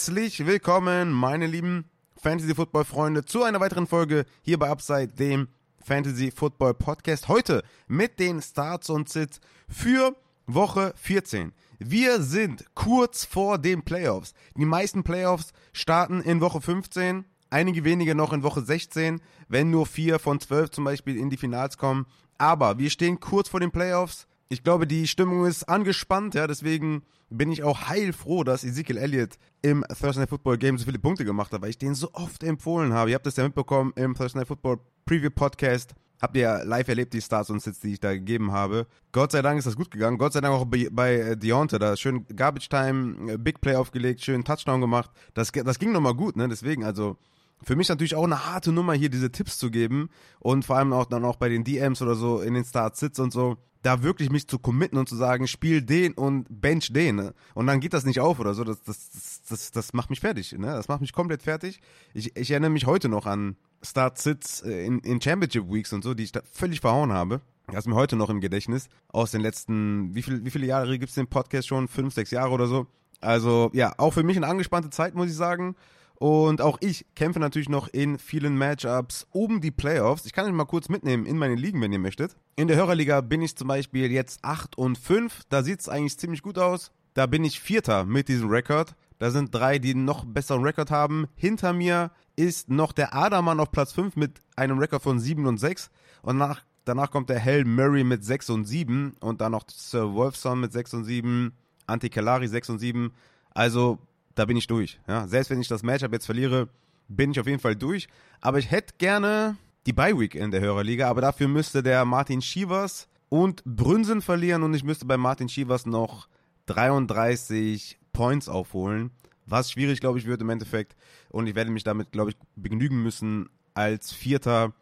Herzlich willkommen, meine lieben Fantasy Football Freunde, zu einer weiteren Folge hier bei Upside, dem Fantasy Football Podcast. Heute mit den Starts und Sits für Woche 14. Wir sind kurz vor den Playoffs. Die meisten Playoffs starten in Woche 15, einige wenige noch in Woche 16, wenn nur vier von zwölf zum Beispiel in die Finals kommen. Aber wir stehen kurz vor den Playoffs. Ich glaube, die Stimmung ist angespannt, ja, deswegen bin ich auch heilfroh, dass Ezekiel Elliott im Thursday Night Football Game so viele Punkte gemacht hat, weil ich den so oft empfohlen habe. Ihr habt das ja mitbekommen im Thursday Night Football Preview Podcast. Habt ihr ja live erlebt, die Starts und Sits, die ich da gegeben habe. Gott sei Dank ist das gut gegangen. Gott sei Dank auch bei, bei äh, da schön Garbage Time, äh, Big Play aufgelegt, schön Touchdown gemacht. Das, das ging nochmal gut, ne? Deswegen, also für mich natürlich auch eine harte Nummer, hier diese Tipps zu geben und vor allem auch dann auch bei den DMs oder so in den Start-Sits und so, da wirklich mich zu committen und zu sagen, spiel den und bench den. Ne? Und dann geht das nicht auf oder so. Das, das, das, das, das macht mich fertig. Ne? Das macht mich komplett fertig. Ich, ich erinnere mich heute noch an Start-Sits äh, in, in Championship Weeks und so, die ich da völlig verhauen habe. Das ist mir heute noch im Gedächtnis. Aus den letzten, wie, viel, wie viele Jahre gibt es den Podcast schon? Fünf, sechs Jahre oder so. Also ja, auch für mich eine angespannte Zeit, muss ich sagen. Und auch ich kämpfe natürlich noch in vielen Matchups um die Playoffs. Ich kann euch mal kurz mitnehmen in meine Ligen, wenn ihr möchtet. In der Hörerliga bin ich zum Beispiel jetzt 8 und 5. Da sieht es eigentlich ziemlich gut aus. Da bin ich Vierter mit diesem Rekord. Da sind drei, die noch besseren Rekord haben. Hinter mir ist noch der Adamann auf Platz 5 mit einem Rekord von 7 und 6. Und nach, danach kommt der Hell Murray mit 6 und 7. Und dann noch Sir Wolfson mit 6 und 7. Antikalari 6 und 7. Also da bin ich durch. Ja? Selbst wenn ich das Matchup jetzt verliere, bin ich auf jeden Fall durch. Aber ich hätte gerne die Bye Week in der Hörerliga, aber dafür müsste der Martin Schievers und Brünsen verlieren und ich müsste bei Martin Schievers noch 33 Points aufholen, was schwierig, glaube ich, wird im Endeffekt. Und ich werde mich damit, glaube ich, begnügen müssen, als Vierter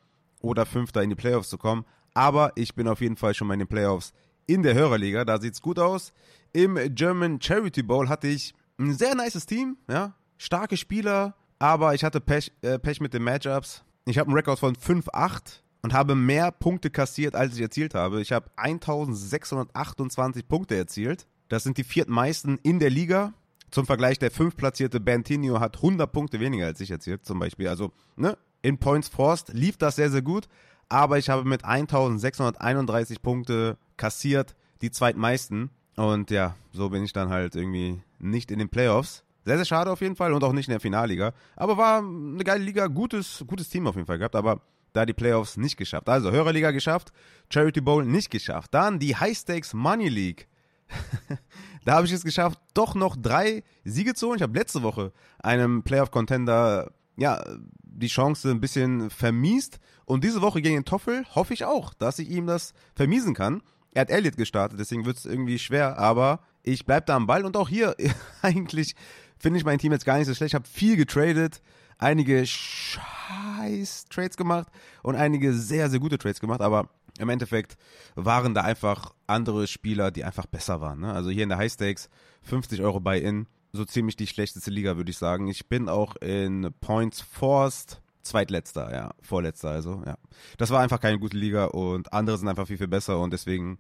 oder Fünfter in die Playoffs zu kommen. Aber ich bin auf jeden Fall schon mal in den Playoffs in der Hörerliga. Da sieht es gut aus. Im German Charity Bowl hatte ich ein sehr nices Team, ja. Starke Spieler, aber ich hatte Pech, äh, Pech mit den Matchups. Ich habe einen Rekord von 5-8 und habe mehr Punkte kassiert, als ich erzielt habe. Ich habe 1628 Punkte erzielt. Das sind die viertmeisten in der Liga. Zum Vergleich, der fünftplatzierte Bantinio hat 100 Punkte weniger als ich erzielt, zum Beispiel. Also, ne, in Points Forst lief das sehr, sehr gut. Aber ich habe mit 1631 Punkte kassiert, die zweitmeisten. Und ja, so bin ich dann halt irgendwie nicht in den Playoffs. Sehr, sehr schade auf jeden Fall und auch nicht in der Finalliga. Aber war eine geile Liga, gutes, gutes Team auf jeden Fall gehabt, aber da die Playoffs nicht geschafft. Also Hörerliga geschafft, Charity Bowl nicht geschafft. Dann die High Stakes Money League. da habe ich es geschafft, doch noch drei Siege zu holen. Ich habe letzte Woche einem Playoff-Contender ja, die Chance ein bisschen vermiest. Und diese Woche gegen den Toffel hoffe ich auch, dass ich ihm das vermiesen kann. Er hat Elliott gestartet, deswegen wird es irgendwie schwer, aber ich bleibe da am Ball und auch hier eigentlich finde ich mein Team jetzt gar nicht so schlecht. Ich habe viel getradet, einige scheiß Trades gemacht und einige sehr, sehr gute Trades gemacht, aber im Endeffekt waren da einfach andere Spieler, die einfach besser waren. Ne? Also hier in der High Stakes 50 Euro Buy-In, so ziemlich die schlechteste Liga, würde ich sagen. Ich bin auch in Points Forced zweitletzter, ja, vorletzter, also, ja. Das war einfach keine gute Liga und andere sind einfach viel, viel besser und deswegen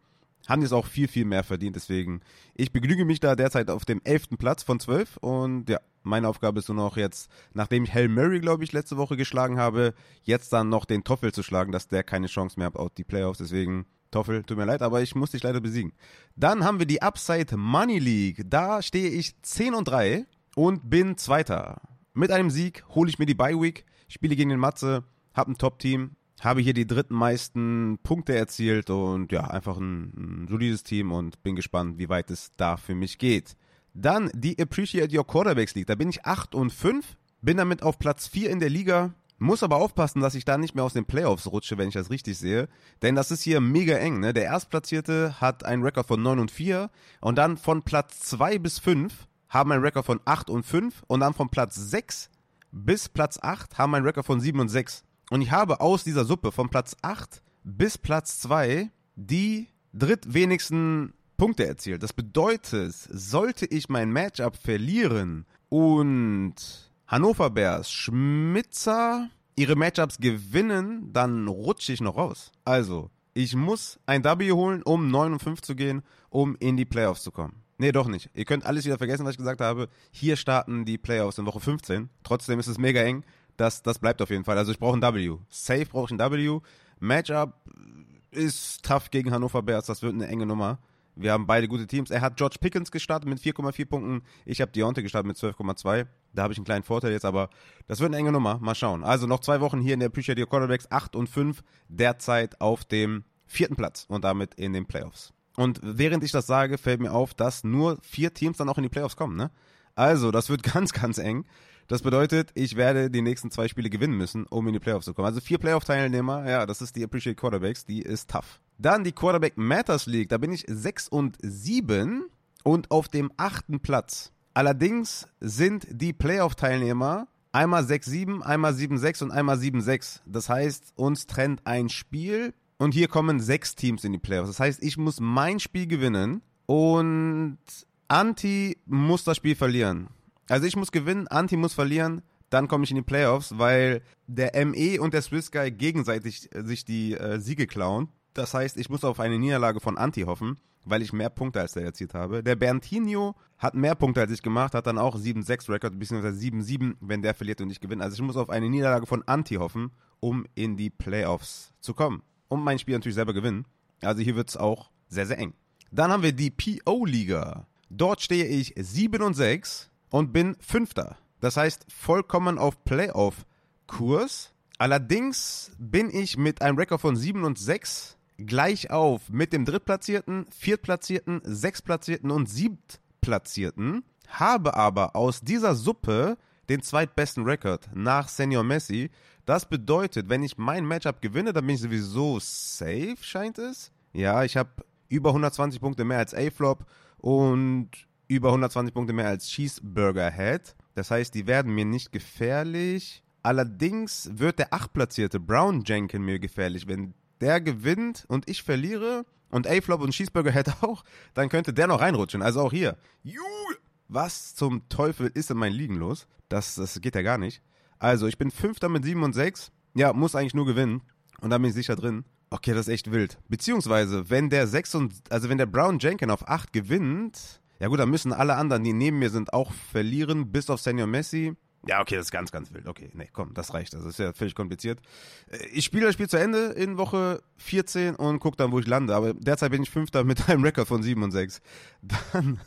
haben die es auch viel, viel mehr verdient. Deswegen, ich begnüge mich da derzeit auf dem elften Platz von zwölf und ja, meine Aufgabe ist nur noch jetzt, nachdem ich Hail Murray, glaube ich, letzte Woche geschlagen habe, jetzt dann noch den Toffel zu schlagen, dass der keine Chance mehr hat auf die Playoffs. Deswegen, Toffel, tut mir leid, aber ich muss dich leider besiegen. Dann haben wir die Upside Money League. Da stehe ich 10 und 3 und bin Zweiter. Mit einem Sieg hole ich mir die Bye Week spiele gegen den Matze, habe ein Top-Team, habe hier die dritten meisten Punkte erzielt und ja, einfach ein, ein solides Team und bin gespannt, wie weit es da für mich geht. Dann die Appreciate Your Quarterbacks League. Da bin ich 8 und 5, bin damit auf Platz 4 in der Liga, muss aber aufpassen, dass ich da nicht mehr aus den Playoffs rutsche, wenn ich das richtig sehe. Denn das ist hier mega eng. Ne? Der Erstplatzierte hat einen Rekord von 9 und 4 und dann von Platz 2 bis 5 haben einen Rekord von 8 und 5 und dann von Platz 6 bis Platz 8 haben einen Rekord von 7 und 6. Und ich habe aus dieser Suppe von Platz 8 bis Platz 2 die drittwenigsten Punkte erzielt. Das bedeutet, sollte ich mein Matchup verlieren und Hannover Bears, Schmitzer ihre Matchups gewinnen, dann rutsche ich noch raus. Also, ich muss ein W holen, um 9 und 5 zu gehen, um in die Playoffs zu kommen. Nee, doch nicht. Ihr könnt alles wieder vergessen, was ich gesagt habe. Hier starten die Playoffs in Woche 15. Trotzdem ist es mega eng. Das, das bleibt auf jeden Fall. Also ich brauche ein W. Safe brauche ich ein W. Matchup ist tough gegen Hannover Bears. Das wird eine enge Nummer. Wir haben beide gute Teams. Er hat George Pickens gestartet mit 4,4 Punkten. Ich habe Deontay gestartet mit 12,2. Da habe ich einen kleinen Vorteil jetzt, aber das wird eine enge Nummer. Mal schauen. Also noch zwei Wochen hier in der Appreciate Your Quarterbacks. 8 und 5 derzeit auf dem vierten Platz und damit in den Playoffs. Und während ich das sage, fällt mir auf, dass nur vier Teams dann auch in die Playoffs kommen. Ne? Also, das wird ganz, ganz eng. Das bedeutet, ich werde die nächsten zwei Spiele gewinnen müssen, um in die Playoffs zu kommen. Also vier Playoff-Teilnehmer, ja, das ist die Appreciate Quarterbacks, die ist tough. Dann die Quarterback Matters League, da bin ich 6 und 7 und auf dem achten Platz. Allerdings sind die Playoff-Teilnehmer einmal 6-7, einmal 7-6 und einmal 7-6. Das heißt, uns trennt ein Spiel und hier kommen sechs Teams in die Playoffs. Das heißt, ich muss mein Spiel gewinnen und Anti muss das Spiel verlieren. Also ich muss gewinnen, Anti muss verlieren, dann komme ich in die Playoffs, weil der ME und der Swiss Guy gegenseitig äh, sich die äh, Siege klauen. Das heißt, ich muss auf eine Niederlage von Anti hoffen, weil ich mehr Punkte als der erzielt habe. Der Berntino hat mehr Punkte als ich gemacht, hat dann auch 7-6 Rekord, beziehungsweise 7-7, wenn der verliert und ich gewinne. Also ich muss auf eine Niederlage von Anti hoffen, um in die Playoffs zu kommen. Und mein Spiel natürlich selber gewinnen. Also hier wird es auch sehr, sehr eng. Dann haben wir die PO-Liga. Dort stehe ich 7 und 6 und bin Fünfter. Das heißt, vollkommen auf Playoff-Kurs. Allerdings bin ich mit einem Rekord von 7 und 6 gleich auf mit dem Drittplatzierten, Viertplatzierten, Sechstplatzierten und Siebtplatzierten, habe aber aus dieser Suppe den zweitbesten Rekord nach Senior Messi. Das bedeutet, wenn ich mein Matchup gewinne, dann bin ich sowieso safe, scheint es. Ja, ich habe über 120 Punkte mehr als A-Flop und über 120 Punkte mehr als Cheeseburger Head. Das heißt, die werden mir nicht gefährlich. Allerdings wird der achtplatzierte Brown Jenkin mir gefährlich. Wenn der gewinnt und ich verliere und A-Flop und Cheeseburger Head auch, dann könnte der noch reinrutschen. Also auch hier. Was zum Teufel ist in meinen Ligen los? Das, das geht ja gar nicht. Also, ich bin Fünfter mit 7 und 6. Ja, muss eigentlich nur gewinnen. Und da bin ich sicher drin. Okay, das ist echt wild. Beziehungsweise, wenn der 6 und, also wenn der Brown Jenkin auf 8 gewinnt, ja gut, dann müssen alle anderen, die neben mir sind, auch verlieren, bis auf Senior Messi. Ja, okay, das ist ganz, ganz wild. Okay, nee, komm, das reicht. Das ist ja völlig kompliziert. Äh, ich spiele das Spiel zu Ende in Woche 14 und gucke dann, wo ich lande. Aber derzeit bin ich Fünfter mit einem Rekord von 7 und 6. Dann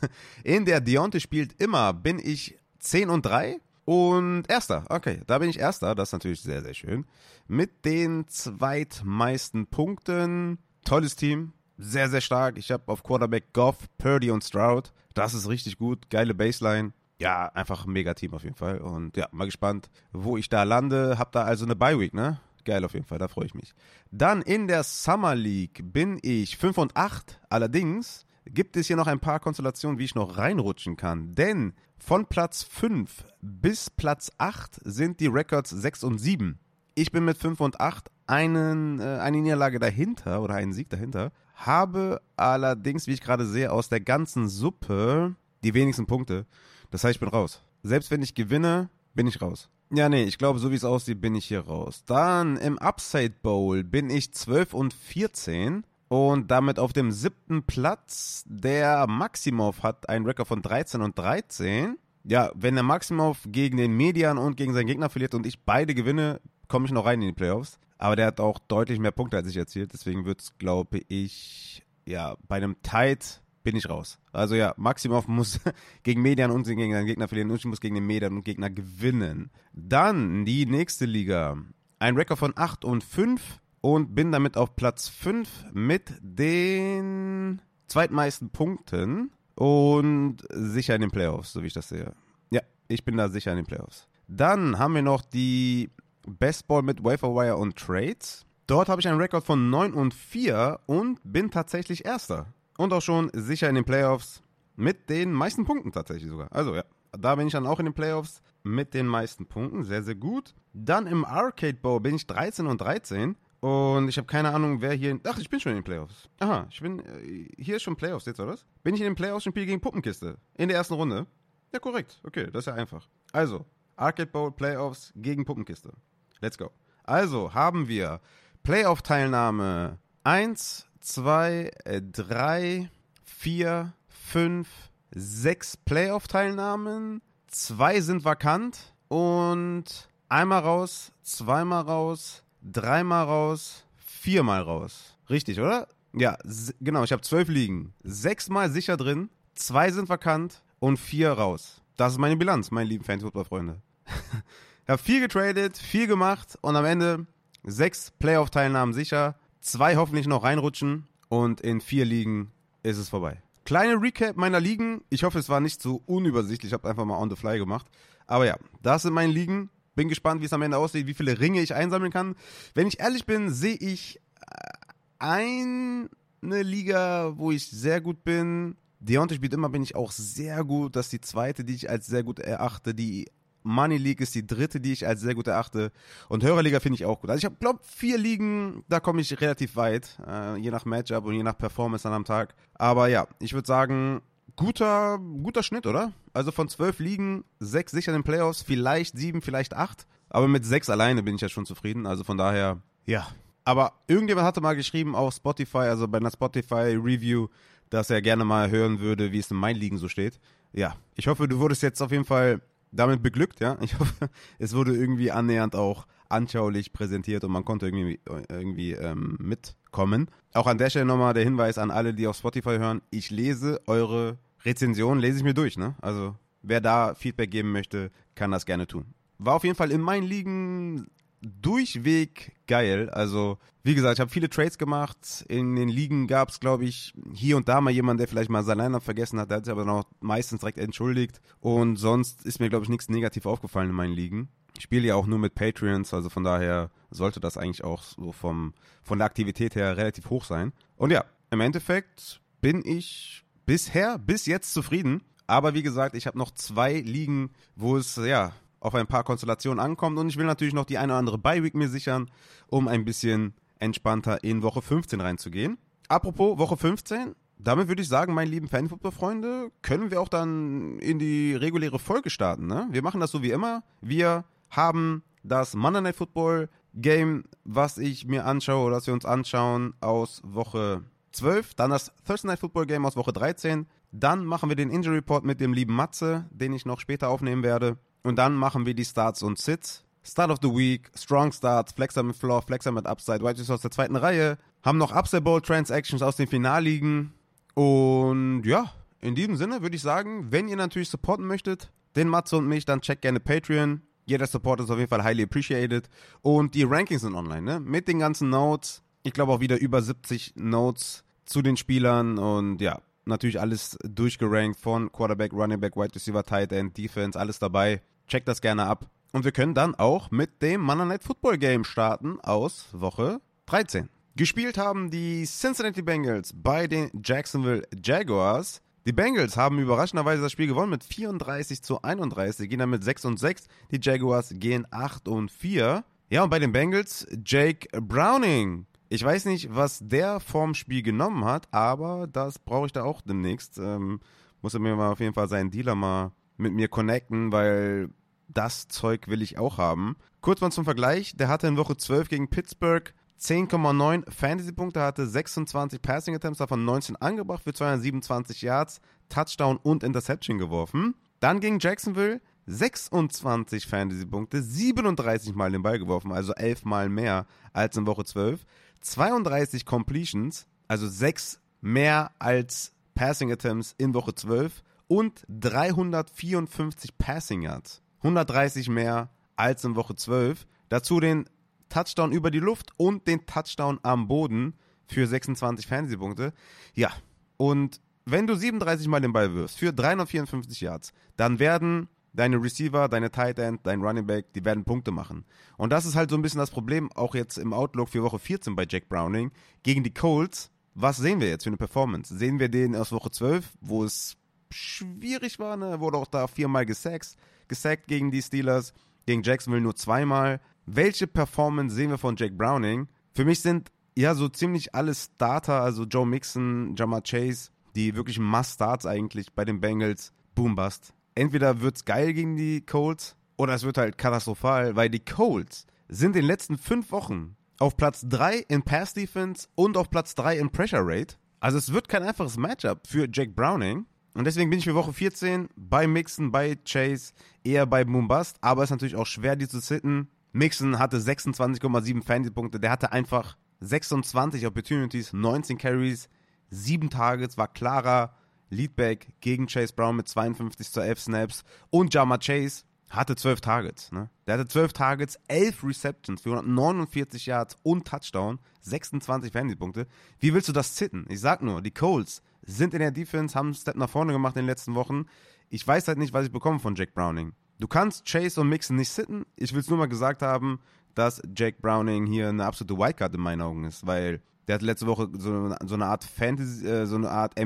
in der Deontay spielt immer, bin ich 10 und 3 und Erster. Okay, da bin ich Erster. Das ist natürlich sehr, sehr schön. Mit den zweitmeisten Punkten. Tolles Team. Sehr, sehr stark. Ich habe auf Quarterback Goff, Purdy und Stroud. Das ist richtig gut. Geile Baseline. Ja, einfach ein mega Team auf jeden Fall. Und ja, mal gespannt, wo ich da lande. Hab da also eine Bye Week, ne? Geil auf jeden Fall, da freue ich mich. Dann in der Summer League bin ich 5 und 8. Allerdings gibt es hier noch ein paar Konstellationen, wie ich noch reinrutschen kann. Denn von Platz 5 bis Platz 8 sind die Records 6 und 7. Ich bin mit 5 und 8 einen, äh, eine Niederlage dahinter oder einen Sieg dahinter. Habe allerdings, wie ich gerade sehe, aus der ganzen Suppe die wenigsten Punkte. Das heißt, ich bin raus. Selbst wenn ich gewinne, bin ich raus. Ja, nee, ich glaube, so wie es aussieht, bin ich hier raus. Dann im Upside Bowl bin ich 12 und 14 und damit auf dem siebten Platz. Der Maximov hat einen Rekord von 13 und 13. Ja, wenn der Maximov gegen den Median und gegen seinen Gegner verliert und ich beide gewinne, komme ich noch rein in die Playoffs. Aber der hat auch deutlich mehr Punkte als ich erzielt. Deswegen wird es, glaube ich, ja, bei einem Tight bin ich raus. Also ja, Maximov muss gegen Median und gegen seinen Gegner verlieren und ich muss gegen den Median und Gegner gewinnen. Dann die nächste Liga. Ein Rekord von 8 und 5 und bin damit auf Platz 5 mit den zweitmeisten Punkten und sicher in den Playoffs, so wie ich das sehe. Ja, ich bin da sicher in den Playoffs. Dann haben wir noch die Best Ball mit Waferwire und Trades. Dort habe ich einen Rekord von 9 und 4 und bin tatsächlich Erster. Und auch schon sicher in den Playoffs mit den meisten Punkten tatsächlich sogar. Also ja, da bin ich dann auch in den Playoffs mit den meisten Punkten. Sehr, sehr gut. Dann im Arcade Bowl bin ich 13 und 13 und ich habe keine Ahnung, wer hier. Ach, ich bin schon in den Playoffs. Aha, ich bin. Äh, hier ist schon Playoffs jetzt, oder? Bin ich in den Playoffs und spiele gegen Puppenkiste? In der ersten Runde? Ja, korrekt. Okay, das ist ja einfach. Also, Arcade Bowl Playoffs gegen Puppenkiste. Let's go. Also haben wir Playoff-Teilnahme 1, 2, 3, 4, 5, sechs Playoff-Teilnahmen, zwei sind vakant und einmal raus, zweimal raus, dreimal raus, viermal raus. Richtig, oder? Ja, genau, ich habe zwölf Ligen. Sechsmal sicher drin, zwei sind vakant und vier raus. Das ist meine Bilanz, meine lieben Fantasy-Football-Freunde. ich habe viel getradet, viel gemacht und am Ende sechs Playoff-Teilnahmen sicher, zwei hoffentlich noch reinrutschen und in vier Ligen ist es vorbei. Kleine Recap meiner Ligen. Ich hoffe, es war nicht so unübersichtlich. Ich habe einfach mal on the fly gemacht. Aber ja, das sind meine Ligen. Bin gespannt, wie es am Ende aussieht, wie viele Ringe ich einsammeln kann. Wenn ich ehrlich bin, sehe ich äh, eine Liga, wo ich sehr gut bin. Deontay spielt immer, bin ich auch sehr gut. Das ist die zweite, die ich als sehr gut erachte. Die Money League ist die dritte, die ich als sehr gut erachte. Und Hörerliga finde ich auch gut. Also ich glaube, vier Ligen, da komme ich relativ weit. Äh, je nach Matchup und je nach Performance dann am Tag. Aber ja, ich würde sagen, guter, guter Schnitt, oder? Also von zwölf Ligen, sechs sicher in den Playoffs, vielleicht sieben, vielleicht acht. Aber mit sechs alleine bin ich ja schon zufrieden. Also von daher, ja. Aber irgendjemand hatte mal geschrieben auf Spotify, also bei einer Spotify-Review, dass er gerne mal hören würde, wie es in meinen Ligen so steht. Ja, ich hoffe, du wurdest jetzt auf jeden Fall damit beglückt, ja. Ich hoffe, es wurde irgendwie annähernd auch anschaulich präsentiert und man konnte irgendwie, irgendwie ähm, mitkommen. Auch an der Stelle nochmal der Hinweis an alle, die auf Spotify hören, ich lese eure Rezension, lese ich mir durch, ne? Also wer da Feedback geben möchte, kann das gerne tun. War auf jeden Fall in meinen Ligen durchweg geil. Also, wie gesagt, ich habe viele Trades gemacht. In den Ligen gab es, glaube ich, hier und da mal jemand, der vielleicht mal sein Line-Up vergessen hat. Der hat sich aber noch meistens direkt entschuldigt. Und sonst ist mir, glaube ich, nichts negativ aufgefallen in meinen Ligen. Ich spiele ja auch nur mit Patreons, also von daher sollte das eigentlich auch so vom, von der Aktivität her relativ hoch sein. Und ja, im Endeffekt bin ich bisher, bis jetzt zufrieden. Aber wie gesagt, ich habe noch zwei Ligen, wo es ja auf ein paar Konstellationen ankommt. Und ich will natürlich noch die eine oder andere Bye-Week mir sichern, um ein bisschen entspannter in Woche 15 reinzugehen. Apropos Woche 15, damit würde ich sagen, meine lieben Fanfootball-Freunde, können wir auch dann in die reguläre Folge starten. Ne? Wir machen das so wie immer. Wir haben das Monday Night Football Game, was ich mir anschaue oder was wir uns anschauen aus Woche 12. Dann das Thursday Night Football Game aus Woche 13. Dann machen wir den Injury Report mit dem lieben Matze, den ich noch später aufnehmen werde. Und dann machen wir die Starts und Sits. Start of the Week, Strong Starts, Flexer mit Floor, Flexer mit Upside, White aus der zweiten Reihe. Haben noch Upside Bowl Transactions aus den Finalligen. Und ja, in diesem Sinne würde ich sagen, wenn ihr natürlich supporten möchtet, den Matze und mich, dann checkt gerne Patreon. Jeder Support ist auf jeden Fall highly appreciated. Und die Rankings sind online, ne? Mit den ganzen Notes. Ich glaube auch wieder über 70 Notes zu den Spielern. Und ja, natürlich alles durchgerankt von Quarterback, Running Back, Wide Receiver, Tight End, Defense, alles dabei. Checkt das gerne ab. Und wir können dann auch mit dem Monday Night Football Game starten aus Woche 13. Gespielt haben die Cincinnati Bengals bei den Jacksonville Jaguars. Die Bengals haben überraschenderweise das Spiel gewonnen mit 34 zu 31, gehen dann mit 6 und 6. Die Jaguars gehen 8 und 4. Ja, und bei den Bengals Jake Browning. Ich weiß nicht, was der vorm Spiel genommen hat, aber das brauche ich da auch demnächst. Ähm, muss er mir mal auf jeden Fall seinen Dealer mal mit mir connecten, weil das Zeug will ich auch haben. Kurz mal zum Vergleich, der hatte in Woche 12 gegen Pittsburgh 10,9 Fantasy-Punkte, hatte 26 Passing Attempts, davon 19 angebracht für 227 Yards, Touchdown und Interception geworfen. Dann gegen Jacksonville 26 Fantasy-Punkte, 37 Mal den Ball geworfen, also 11 Mal mehr als in Woche 12. 32 Completions, also 6 mehr als Passing Attempts in Woche 12 und 354 Passing Yards. 130 mehr als in Woche 12. Dazu den Touchdown über die Luft und den Touchdown am Boden für 26 Fantasy-Punkte. Ja, und wenn du 37 Mal den Ball wirfst für 354 Yards, dann werden deine Receiver, deine Tight End, dein Running Back, die werden Punkte machen. Und das ist halt so ein bisschen das Problem, auch jetzt im Outlook für Woche 14 bei Jack Browning. Gegen die Colts, was sehen wir jetzt für eine Performance? Sehen wir den aus Woche 12, wo es schwierig war, ne? wurde auch da viermal gesackt, gesackt gegen die Steelers, gegen Jacksonville nur zweimal. Welche Performance sehen wir von Jack Browning? Für mich sind ja so ziemlich alle Starter, also Joe Mixon, Jamar Chase, die wirklich Must-Starts eigentlich bei den Bengals, Boombust. Entweder wird's geil gegen die Colts oder es wird halt katastrophal, weil die Colts sind in den letzten fünf Wochen auf Platz 3 in Pass Defense und auf Platz 3 in Pressure Rate. Also es wird kein einfaches Matchup für Jack Browning. Und deswegen bin ich für Woche 14 bei Mixon, bei Chase, eher bei Boombust. Aber es ist natürlich auch schwer, die zu sitten. Mixon hatte 26,7 Fantasy-Punkte. Der hatte einfach 26 Opportunities, 19 Carries, 7 Targets, war klarer Leadback gegen Chase Brown mit 52 zu 11 Snaps. Und Jama Chase hatte 12 Targets. Ne? Der hatte 12 Targets, 11 Receptions, 449 Yards und Touchdown, 26 Fantasy-Punkte. Wie willst du das zitten? Ich sag nur, die Colts sind in der Defense, haben einen Step nach vorne gemacht in den letzten Wochen. Ich weiß halt nicht, was ich bekomme von Jack Browning. Du kannst Chase und Mixon nicht sitten. Ich will es nur mal gesagt haben, dass Jack Browning hier eine absolute Wildcard in meinen Augen ist, weil der hat letzte Woche so, eine Art Fantasy, äh, so eine Art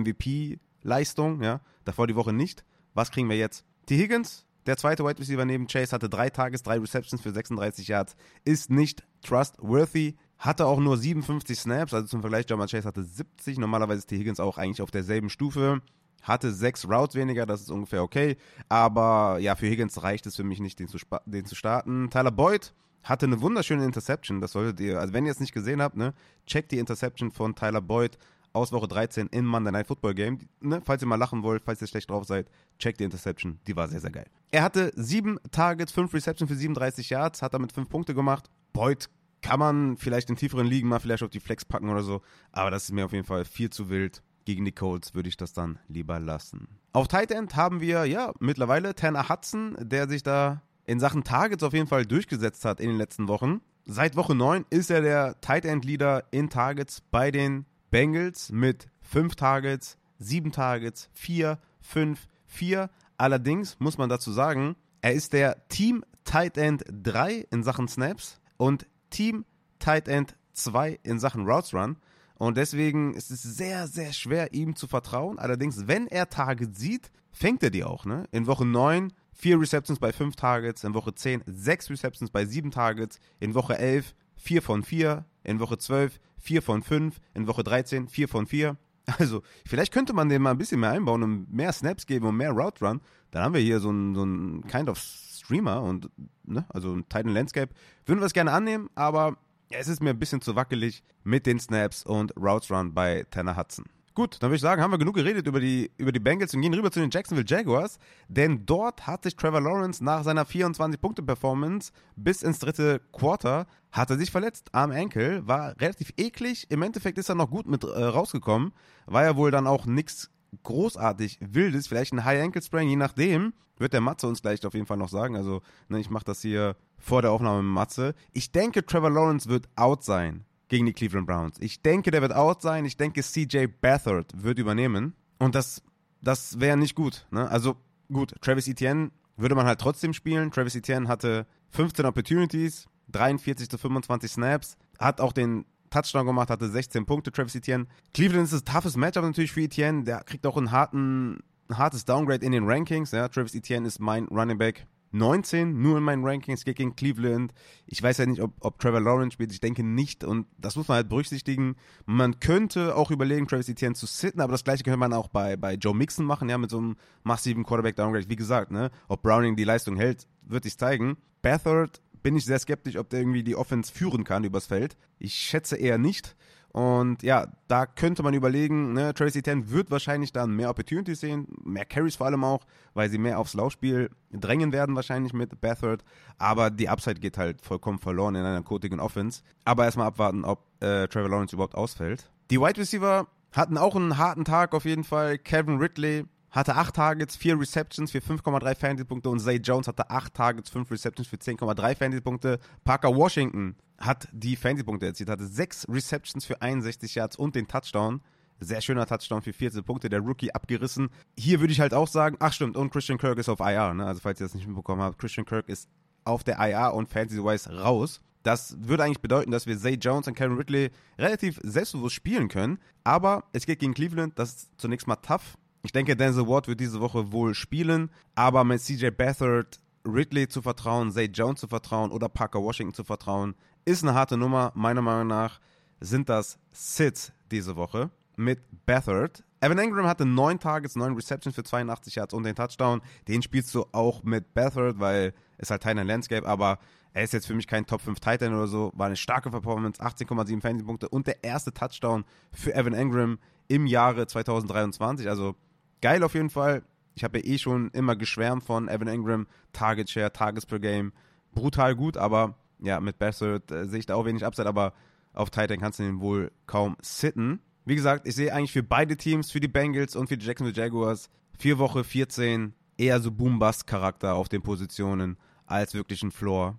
MVP-Leistung, ja. Davor die Woche nicht. Was kriegen wir jetzt? T. Higgins der zweite Wide Receiver neben Chase hatte drei Tages, drei Receptions für 36 Yards. Ist nicht trustworthy. Hatte auch nur 57 Snaps, also zum Vergleich, Jamal Chase hatte 70. Normalerweise ist T. Higgins auch eigentlich auf derselben Stufe. Hatte sechs Routes weniger, das ist ungefähr okay. Aber ja, für Higgins reicht es für mich nicht, den zu, den zu starten. Tyler Boyd hatte eine wunderschöne Interception. Das solltet ihr, also wenn ihr es nicht gesehen habt, ne, checkt die Interception von Tyler Boyd aus Woche 13 in Monday Night Football Game. Ne, falls ihr mal lachen wollt, falls ihr schlecht drauf seid, checkt die Interception. Die war sehr, sehr geil. Er hatte sieben Targets, fünf Receptions für 37 Yards, hat damit fünf Punkte gemacht. Boyd kann man vielleicht in tieferen Ligen mal vielleicht auf die Flex packen oder so, aber das ist mir auf jeden Fall viel zu wild. Gegen die Colts würde ich das dann lieber lassen. Auf Tight End haben wir ja mittlerweile Tanner Hudson, der sich da in Sachen Targets auf jeden Fall durchgesetzt hat in den letzten Wochen. Seit Woche 9 ist er der Tight End Leader in Targets bei den Bengals mit 5 Targets, 7 Targets, 4, 5, 4. Allerdings muss man dazu sagen, er ist der Team Tight End 3 in Sachen Snaps und Team Tight End 2 in Sachen Routes Run. Und deswegen ist es sehr, sehr schwer, ihm zu vertrauen. Allerdings, wenn er Targets sieht, fängt er die auch. Ne? In Woche 9 4 Receptions bei 5 Targets, in Woche 10 6 Receptions bei 7 Targets, in Woche 11 4 von 4, in Woche 12 4 von 5, in Woche 13 4 von 4. Also, vielleicht könnte man den mal ein bisschen mehr einbauen und mehr Snaps geben und mehr Route Run. Dann haben wir hier so ein, so ein kind of Streamer und, ne, also ein Titan Landscape. Würden wir es gerne annehmen, aber es ist mir ein bisschen zu wackelig mit den Snaps und Routes Run bei Tanner Hudson. Gut, dann würde ich sagen, haben wir genug geredet über die, über die Bengals und gehen rüber zu den Jacksonville Jaguars. Denn dort hat sich Trevor Lawrence nach seiner 24-Punkte-Performance bis ins dritte Quarter hat er sich verletzt am Enkel, war relativ eklig. Im Endeffekt ist er noch gut mit äh, rausgekommen. War ja wohl dann auch nichts großartig Wildes, vielleicht ein High Ankle Sprain, je nachdem. Wird der Matze uns gleich auf jeden Fall noch sagen. Also, ne, ich mache das hier vor der Aufnahme mit Matze. Ich denke, Trevor Lawrence wird out sein gegen die Cleveland Browns. Ich denke, der wird out sein. Ich denke, CJ Beathard wird übernehmen. Und das, das wäre nicht gut. Ne? Also gut, Travis Etienne würde man halt trotzdem spielen. Travis Etienne hatte 15 Opportunities, 43 zu 25 Snaps, hat auch den Touchdown gemacht, hatte 16 Punkte, Travis Etienne. Cleveland ist ein toughes Matchup natürlich für Etienne. Der kriegt auch einen harten, ein hartes Downgrade in den Rankings. Ja. Travis Etienne ist mein Running Back 19 nur in meinen Rankings, geht gegen Cleveland. Ich weiß ja nicht, ob, ob Trevor Lawrence spielt. Ich denke nicht. Und das muss man halt berücksichtigen. Man könnte auch überlegen, Travis Etienne zu sitten, aber das gleiche könnte man auch bei, bei Joe Mixon machen, ja, mit so einem massiven Quarterback-Downgrade. Wie gesagt, ne, ob Browning die Leistung hält, wird sich zeigen. Bathard bin ich sehr skeptisch, ob der irgendwie die Offense führen kann übers Feld. Ich schätze eher nicht. Und ja, da könnte man überlegen, ne, Tracy Ten wird wahrscheinlich dann mehr Opportunities sehen, mehr Carries vor allem auch, weil sie mehr aufs Laufspiel drängen werden wahrscheinlich mit Bathard. Aber die Upside geht halt vollkommen verloren in einer kotigen Offense. Aber erstmal abwarten, ob äh, Trevor Lawrence überhaupt ausfällt. Die Wide Receiver hatten auch einen harten Tag auf jeden Fall. Kevin Ridley hatte 8 Targets, 4 Receptions für 5,3 Fantasy-Punkte und Zay Jones hatte 8 Targets, 5 Receptions für 10,3 Fantasy-Punkte. Parker Washington hat die Fantasy-Punkte erzielt, hatte 6 Receptions für 61 Yards und den Touchdown. Sehr schöner Touchdown für 14 Punkte, der Rookie abgerissen. Hier würde ich halt auch sagen, ach stimmt, und Christian Kirk ist auf IR, ne? also falls ihr das nicht mitbekommen habt, Christian Kirk ist auf der IR und Fantasy-wise raus. Das würde eigentlich bedeuten, dass wir Zay Jones und Kevin Ridley relativ selbstbewusst spielen können. Aber es geht gegen Cleveland, das ist zunächst mal tough. Ich denke, Denzel Ward wird diese Woche wohl spielen, aber mit CJ Beathard, Ridley zu vertrauen, Zay Jones zu vertrauen oder Parker Washington zu vertrauen, ist eine harte Nummer. Meiner Meinung nach sind das Sits diese Woche mit Beathard. Evan Ingram hatte 9 Targets, 9 Receptions für 82 Yards und den Touchdown. Den spielst du auch mit Beathard, weil es halt Titan Landscape, aber er ist jetzt für mich kein Top 5 Titan oder so. War eine starke Performance, 18,7 Fantasy-Punkte und der erste Touchdown für Evan Ingram im Jahre 2023. Also geil auf jeden Fall. Ich habe ja eh schon immer geschwärmt von Evan Ingram, Target Share, Targets per Game. Brutal gut, aber ja, mit Bassett äh, sehe ich da auch wenig Upside, aber auf Titan kannst du den wohl kaum sitten. Wie gesagt, ich sehe eigentlich für beide Teams, für die Bengals und für die Jacksonville Jaguars, vier Woche 14 eher so Boom-Bust-Charakter auf den Positionen als wirklich ein Floor.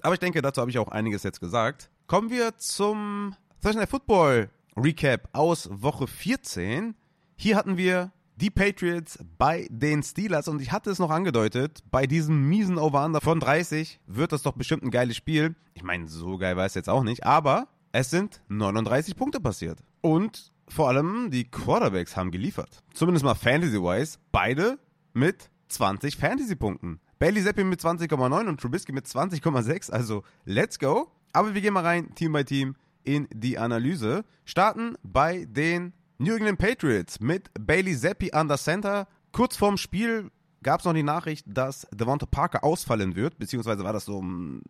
Aber ich denke, dazu habe ich auch einiges jetzt gesagt. Kommen wir zum Thursday Football Recap aus Woche 14. Hier hatten wir die Patriots bei den Steelers und ich hatte es noch angedeutet, bei diesem miesen Over-Under von 30 wird das doch bestimmt ein geiles Spiel. Ich meine, so geil war es jetzt auch nicht, aber es sind 39 Punkte passiert. Und vor allem die Quarterbacks haben geliefert. Zumindest mal Fantasy-wise. Beide mit 20 Fantasy-Punkten. Bailey Zappi mit 20,9 und Trubisky mit 20,6. Also, let's go. Aber wir gehen mal rein, Team by Team, in die Analyse. Starten bei den New England Patriots mit Bailey Zappi an der Center. Kurz vorm Spiel gab es noch die Nachricht, dass Devonta Parker ausfallen wird, beziehungsweise war das so um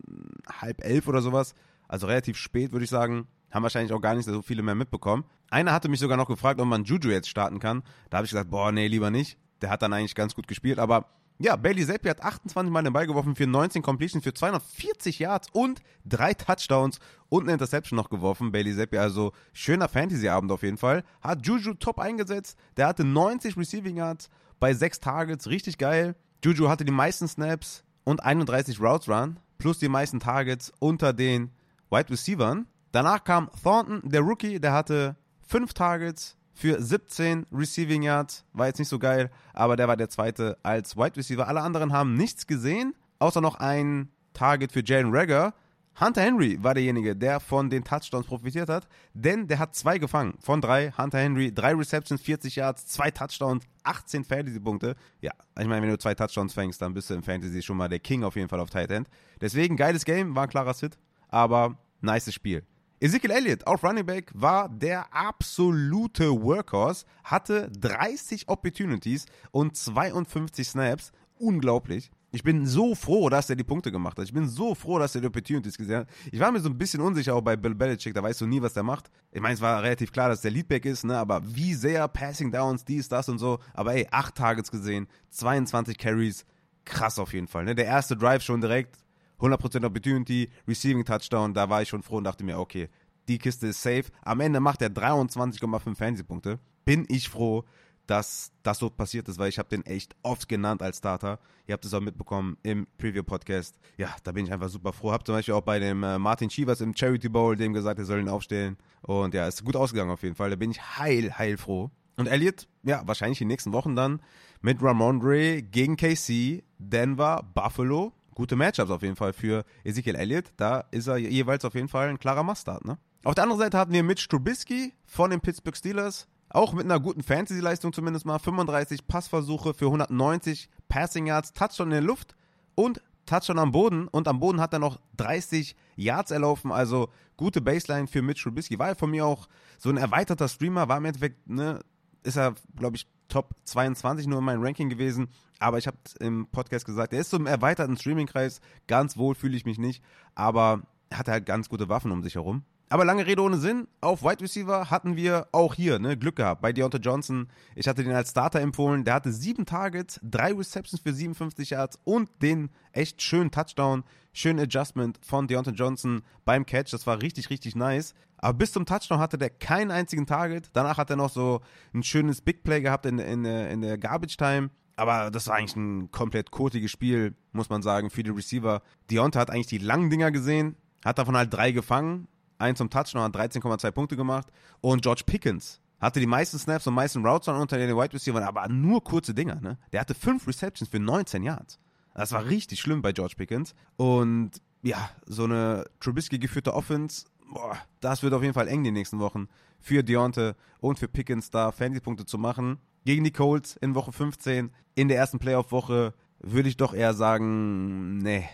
halb elf oder sowas. Also relativ spät, würde ich sagen. Haben wahrscheinlich auch gar nicht so viele mehr mitbekommen. Einer hatte mich sogar noch gefragt, ob man Juju jetzt starten kann. Da habe ich gesagt, boah, nee, lieber nicht. Der hat dann eigentlich ganz gut gespielt, aber ja, Bailey Zappi hat 28 Mal den Ball geworfen für 19 Completions, für 240 Yards und drei Touchdowns und eine Interception noch geworfen. Bailey Zappi, also schöner Fantasy-Abend auf jeden Fall. Hat Juju top eingesetzt. Der hatte 90 Receiving Yards bei 6 Targets, richtig geil. Juju hatte die meisten Snaps und 31 Routes Run, plus die meisten Targets unter den Wide Receivers. Danach kam Thornton, der Rookie, der hatte 5 Targets, für 17 Receiving Yards. War jetzt nicht so geil, aber der war der zweite als Wide Receiver. Alle anderen haben nichts gesehen, außer noch ein Target für Jalen Rager. Hunter Henry war derjenige, der von den Touchdowns profitiert hat, denn der hat zwei gefangen von drei. Hunter Henry, drei Receptions, 40 Yards, zwei Touchdowns, 18 Fantasy-Punkte. Ja, ich meine, wenn du zwei Touchdowns fängst, dann bist du im Fantasy schon mal der King auf jeden Fall auf Tight End. Deswegen, geiles Game, war ein klarer Sit, aber nice Spiel. Ezekiel Elliott auf Running Back war der absolute Workhorse, hatte 30 Opportunities und 52 Snaps. Unglaublich. Ich bin so froh, dass er die Punkte gemacht hat. Ich bin so froh, dass er die Opportunities gesehen hat. Ich war mir so ein bisschen unsicher auch bei Bill Belichick, da weißt du nie, was der macht. Ich meine, es war relativ klar, dass der Leadback ist, ne, aber wie sehr Passing Downs, dies, das und so. Aber ey, 8 Targets gesehen, 22 Carries, krass auf jeden Fall, ne. Der erste Drive schon direkt, 100% Opportunity, Receiving Touchdown, da war ich schon froh und dachte mir, okay, die Kiste ist safe. Am Ende macht er 23,5 Fantasy-Punkte. Bin ich froh, dass das so passiert ist, weil ich habe den echt oft genannt als Starter. Ihr habt es auch mitbekommen im Preview-Podcast. Ja, da bin ich einfach super froh. Hab zum Beispiel auch bei dem äh, Martin Chivas im Charity Bowl dem gesagt, er soll ihn aufstellen. Und ja, ist gut ausgegangen auf jeden Fall. Da bin ich heil, heil froh. Und Elliot, ja, wahrscheinlich in den nächsten Wochen dann mit Ramondre gegen KC, Denver, Buffalo gute Matchups auf jeden Fall für Ezekiel Elliott. Da ist er jeweils auf jeden Fall ein klarer Mustard. Ne? Auf der anderen Seite hatten wir Mitch Trubisky von den Pittsburgh Steelers. Auch mit einer guten Fantasy-Leistung zumindest mal. 35 Passversuche für 190 Passing Yards, Touchdown in der Luft und Touchdown am Boden. Und am Boden hat er noch 30 Yards erlaufen. Also gute Baseline für Mitch Trubisky. War er von mir auch so ein erweiterter Streamer. War im Endeffekt, ne, ist er, glaube ich, Top 22 nur in meinem Ranking gewesen. Aber ich habe im Podcast gesagt, er ist so im erweiterten Streaming-Kreis. Ganz wohl fühle ich mich nicht. Aber er hat halt ganz gute Waffen um sich herum. Aber lange Rede ohne Sinn. Auf Wide Receiver hatten wir auch hier ne, Glück gehabt bei Deontay Johnson. Ich hatte den als Starter empfohlen. Der hatte sieben Targets, drei Receptions für 57 Yards und den echt schönen Touchdown, schönen Adjustment von Deontay Johnson beim Catch. Das war richtig, richtig nice. Aber bis zum Touchdown hatte der keinen einzigen Target. Danach hat er noch so ein schönes Big Play gehabt in, in, in der Garbage Time. Aber das war eigentlich ein komplett kotiges Spiel, muss man sagen, für die Receiver. Deontay hat eigentlich die langen Dinger gesehen, hat davon halt drei gefangen einen zum Touchdown, hat 13,2 Punkte gemacht. Und George Pickens hatte die meisten Snaps und meisten Routes unter den Wide Receivers, aber nur kurze Dinger. Ne? Der hatte fünf Receptions für 19 Yards. Das war richtig schlimm bei George Pickens. Und ja, so eine Trubisky geführte Offense, boah, das wird auf jeden Fall eng die nächsten Wochen für Deontay und für Pickens da Fantasy-Punkte zu machen. Gegen die Colts in Woche 15, in der ersten Playoff-Woche, würde ich doch eher sagen, nee.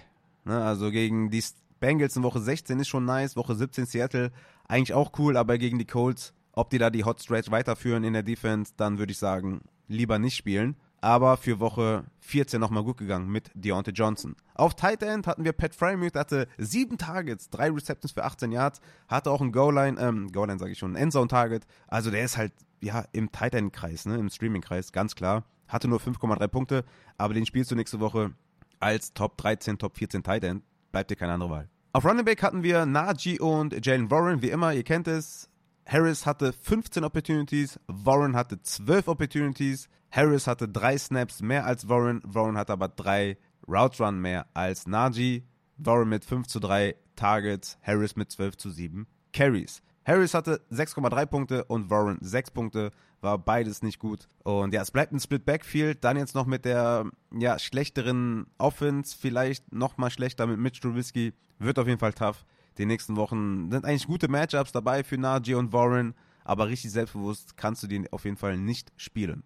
Ne, also gegen die Bengals in Woche 16 ist schon nice, Woche 17 Seattle eigentlich auch cool, aber gegen die Colts, ob die da die Hot Stretch weiterführen in der Defense, dann würde ich sagen, lieber nicht spielen. aber für Woche 14 nochmal gut gegangen mit Deontay Johnson. Auf Tight End hatten wir Pat Frymuth, hatte sieben Targets, drei Receptions für 18 Yards, hatte auch ein Goal-Line, ähm, Goal-Line sage ich schon, ein Endzone-Target. Also der ist halt, ja, im Tight End-Kreis, ne, im Streaming-Kreis, ganz klar. Hatte nur 5,3 Punkte, aber den spielst du nächste Woche als Top 13, Top 14 Tight End. Bleibt dir keine andere Wahl. Auf Running Back hatten wir Najee und Jalen Warren, wie immer, ihr kennt es. Harris hatte 15 Opportunities, Warren hatte 12 Opportunities. Harris hatte drei Snaps mehr als Warren, Warren hatte aber drei Route Run mehr als Najee. Warren mit 5 zu 3 Targets, Harris mit 12 zu 7 Carries. Harris hatte 6,3 Punkte und Warren 6 Punkte, war beides nicht gut. Und ja, es bleibt ein Split Backfield, dann jetzt noch mit der ja, schlechteren Offense, vielleicht nochmal schlechter mit Mitch Trubisky, wird auf jeden Fall tough. Die nächsten Wochen sind eigentlich gute Matchups dabei für Najee und Warren, aber richtig selbstbewusst kannst du den auf jeden Fall nicht spielen.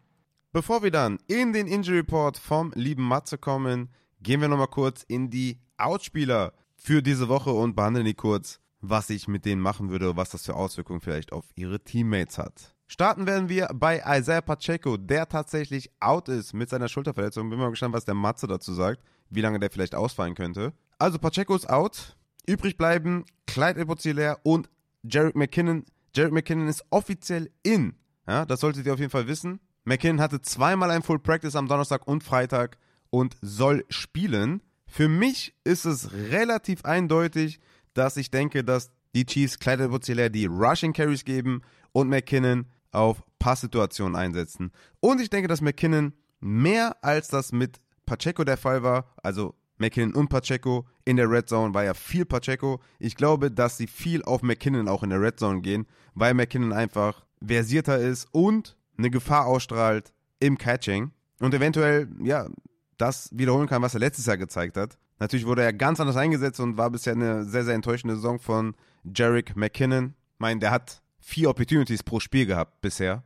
Bevor wir dann in den Injury Report vom lieben Matze kommen, gehen wir nochmal kurz in die Outspieler für diese Woche und behandeln die kurz, was ich mit denen machen würde, was das für Auswirkungen vielleicht auf ihre Teammates hat. Starten werden wir bei Isaiah Pacheco, der tatsächlich out ist mit seiner Schulterverletzung. Bin mal gespannt, was der Matze dazu sagt, wie lange der vielleicht ausfallen könnte. Also Pacheco ist out. Übrig bleiben Clyde Epozilär und Jarek McKinnon. Jarek McKinnon ist offiziell in. Ja, das solltet ihr auf jeden Fall wissen. McKinnon hatte zweimal ein Full Practice am Donnerstag und Freitag und soll spielen. Für mich ist es relativ eindeutig, dass ich denke, dass die Chiefs Clyde Edwards die Rushing Carries geben und McKinnon auf Passsituationen einsetzen. Und ich denke, dass McKinnon mehr als das mit Pacheco der Fall war, also McKinnon und Pacheco in der Red Zone war ja viel Pacheco. Ich glaube, dass sie viel auf McKinnon auch in der Red Zone gehen, weil McKinnon einfach versierter ist und eine Gefahr ausstrahlt im Catching und eventuell, ja, das wiederholen kann, was er letztes Jahr gezeigt hat. Natürlich wurde er ganz anders eingesetzt und war bisher eine sehr, sehr enttäuschende Saison von Jarek McKinnon. Ich meine, der hat vier Opportunities pro Spiel gehabt bisher.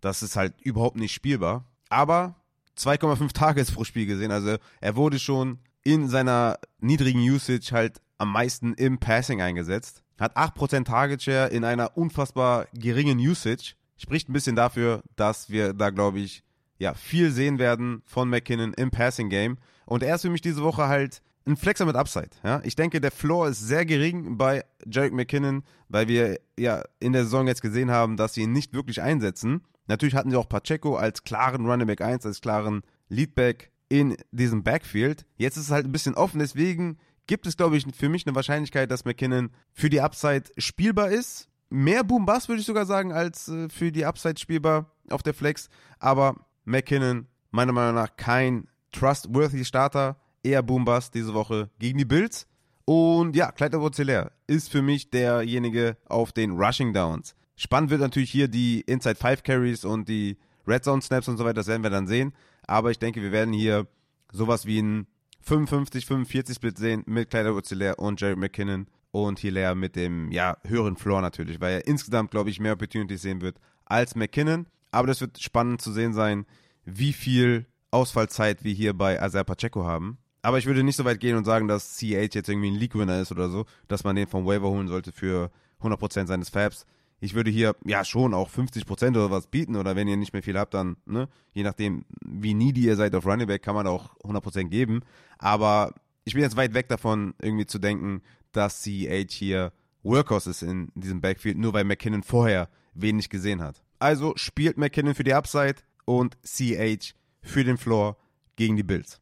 Das ist halt überhaupt nicht spielbar. Aber 2,5 Tages pro Spiel gesehen. Also er wurde schon in seiner niedrigen Usage halt am meisten im Passing eingesetzt. Hat 8% Target Share in einer unfassbar geringen Usage spricht ein bisschen dafür, dass wir da, glaube ich, ja, viel sehen werden von McKinnon im Passing Game. Und er ist für mich diese Woche halt ein Flexer mit Upside. Ja? Ich denke, der Floor ist sehr gering bei Jarek McKinnon, weil wir ja in der Saison jetzt gesehen haben, dass sie ihn nicht wirklich einsetzen. Natürlich hatten sie auch Pacheco als klaren Running Back 1, als klaren Leadback in diesem Backfield. Jetzt ist es halt ein bisschen offen, deswegen gibt es, glaube ich, für mich eine Wahrscheinlichkeit, dass McKinnon für die Upside spielbar ist mehr Boom-Bass, würde ich sogar sagen, als äh, für die Upside spielbar auf der Flex. Aber McKinnon, meiner Meinung nach, kein trustworthy Starter. Eher Boom-Bass diese Woche gegen die Bills. Und ja, Clyde Edwards ist für mich derjenige auf den Rushing Downs. Spannend wird natürlich hier die Inside 5 Carries und die Red Zone Snaps und so weiter, das werden wir dann sehen. Aber ich denke, wir werden hier sowas wie ein 55-45 Split sehen mit Clyde Edwards und Jerry McKinnon und Hilaire mit dem ja, höheren Floor natürlich, weil er insgesamt, glaube ich, mehr Opportunities sehen wird als McKinnon. Aber das wird spannend zu sehen sein, wie viel Ausfallzeit wir hier bei Isaiah Pacheco haben. Aber ich würde nicht so weit gehen und sagen, dass CH jetzt irgendwie ein League-Winner ist oder so, dass man den vom Waiver holen sollte für 100% seines Fabs. Ich würde hier ja schon auch 50% oder was bieten oder wenn ihr nicht mehr viel habt, dann, ne, je nachdem, wie needy ihr seid auf Running Back, kann man auch 100% geben. Aber ich bin jetzt weit weg davon, irgendwie zu denken, dass CH hier Workhorse ist in diesem Backfield, nur weil McKinnon vorher wenig gesehen hat. Also spielt McKinnon für die Upside und CH für den Floor gegen die Bills.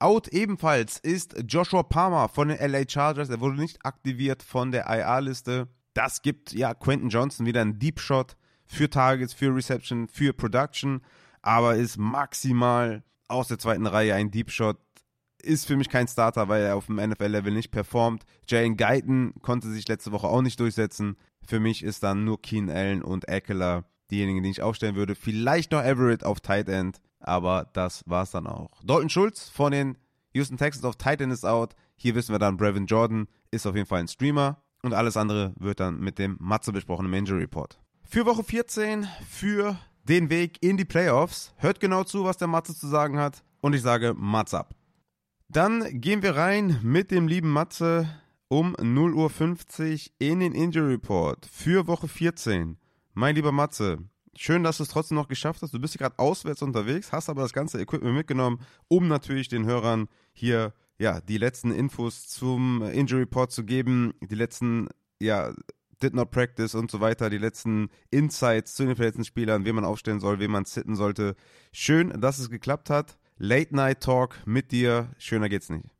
Out ebenfalls ist Joshua Palmer von den LA Chargers. Er wurde nicht aktiviert von der IA-Liste. Das gibt ja Quentin Johnson wieder einen Deep Shot für Targets, für Reception, für Production, aber ist maximal aus der zweiten Reihe ein Deep Shot ist für mich kein Starter, weil er auf dem NFL-Level nicht performt. Jalen Guyton konnte sich letzte Woche auch nicht durchsetzen. Für mich ist dann nur Keen Allen und Eckler diejenigen, die ich aufstellen würde. Vielleicht noch Everett auf Tight End, aber das war's dann auch. Dalton Schulz von den Houston Texans auf Tight End ist out. Hier wissen wir dann, Brevin Jordan ist auf jeden Fall ein Streamer. Und alles andere wird dann mit dem Matze besprochen im Injury Report. Für Woche 14, für den Weg in die Playoffs. Hört genau zu, was der Matze zu sagen hat. Und ich sage Matze ab. Dann gehen wir rein mit dem lieben Matze um 0.50 Uhr in den Injury Report für Woche 14. Mein lieber Matze, Schön, dass du es trotzdem noch geschafft hast. Du bist gerade auswärts unterwegs, hast aber das ganze Equipment mitgenommen, um natürlich den Hörern hier ja die letzten Infos zum Injury Report zu geben, die letzten ja did not practice und so weiter, die letzten Insights zu den verletzten Spielern, wen man aufstellen soll, wen man sitten sollte. Schön, dass es geklappt hat. Late Night Talk mit dir. Schöner geht's nicht.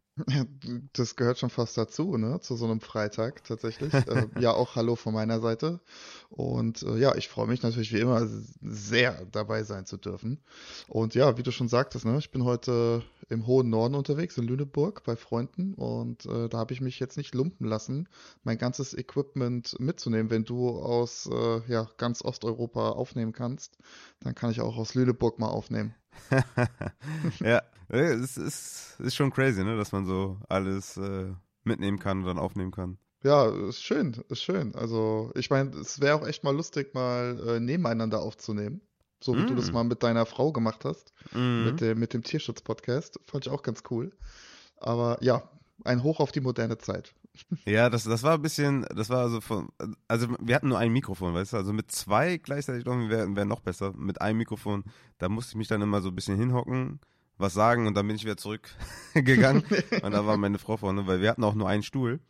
Das gehört schon fast dazu, ne? Zu so einem Freitag tatsächlich. äh, ja, auch Hallo von meiner Seite. Und äh, ja, ich freue mich natürlich wie immer sehr dabei sein zu dürfen. Und ja, wie du schon sagtest, ne, ich bin heute im hohen Norden unterwegs, in Lüneburg bei Freunden. Und äh, da habe ich mich jetzt nicht lumpen lassen, mein ganzes Equipment mitzunehmen. Wenn du aus äh, ja, ganz Osteuropa aufnehmen kannst, dann kann ich auch aus Lüneburg mal aufnehmen. ja, es ist, ist schon crazy, ne, dass man so alles äh, mitnehmen kann und dann aufnehmen kann. Ja, ist schön, ist schön. Also, ich meine, es wäre auch echt mal lustig, mal äh, nebeneinander aufzunehmen. So wie mm. du das mm. mal mit deiner Frau gemacht hast. Mm. Mit, dem, mit dem Tierschutz-Podcast. Fand ich auch ganz cool. Aber ja, ein Hoch auf die moderne Zeit. Ja, das, das war ein bisschen, das war also von, also wir hatten nur ein Mikrofon, weißt du, also mit zwei gleichzeitig wäre wär noch besser. Mit einem Mikrofon, da musste ich mich dann immer so ein bisschen hinhocken, was sagen und dann bin ich wieder zurückgegangen und da war meine Frau vorne, weil wir hatten auch nur einen Stuhl.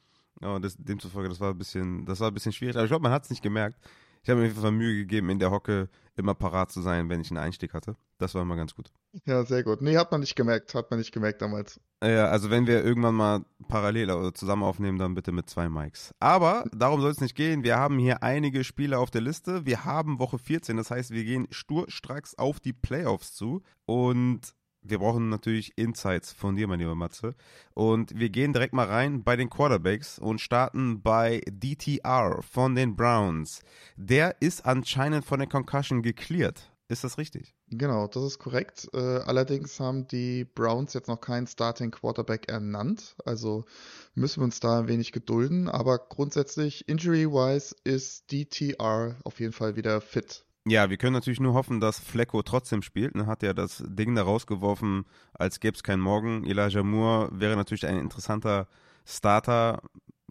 Ja, das, demzufolge, das war ein bisschen, das war ein bisschen schwierig, aber ich glaube, man hat es nicht gemerkt. Ich habe mir auf jeden Fall Mühe gegeben, in der Hocke immer parat zu sein, wenn ich einen Einstieg hatte. Das war immer ganz gut. Ja, sehr gut. Nee, hat man nicht gemerkt, hat man nicht gemerkt damals. Ja, also wenn wir irgendwann mal parallel oder zusammen aufnehmen, dann bitte mit zwei Mics. Aber darum soll es nicht gehen. Wir haben hier einige Spiele auf der Liste. Wir haben Woche 14, das heißt, wir gehen sturstracks auf die Playoffs zu. Und wir brauchen natürlich Insights von dir, mein lieber Matze. Und wir gehen direkt mal rein bei den Quarterbacks und starten bei DTR von den Browns. Der ist anscheinend von der Concussion geklärt. Ist das richtig? Genau, das ist korrekt. Äh, allerdings haben die Browns jetzt noch keinen Starting Quarterback ernannt. Also müssen wir uns da ein wenig gedulden. Aber grundsätzlich, injury-wise, ist DTR auf jeden Fall wieder fit. Ja, wir können natürlich nur hoffen, dass Flecko trotzdem spielt. Ne? Hat ja das Ding da rausgeworfen, als gäbe es keinen Morgen. Elijah Moore wäre natürlich ein interessanter Starter,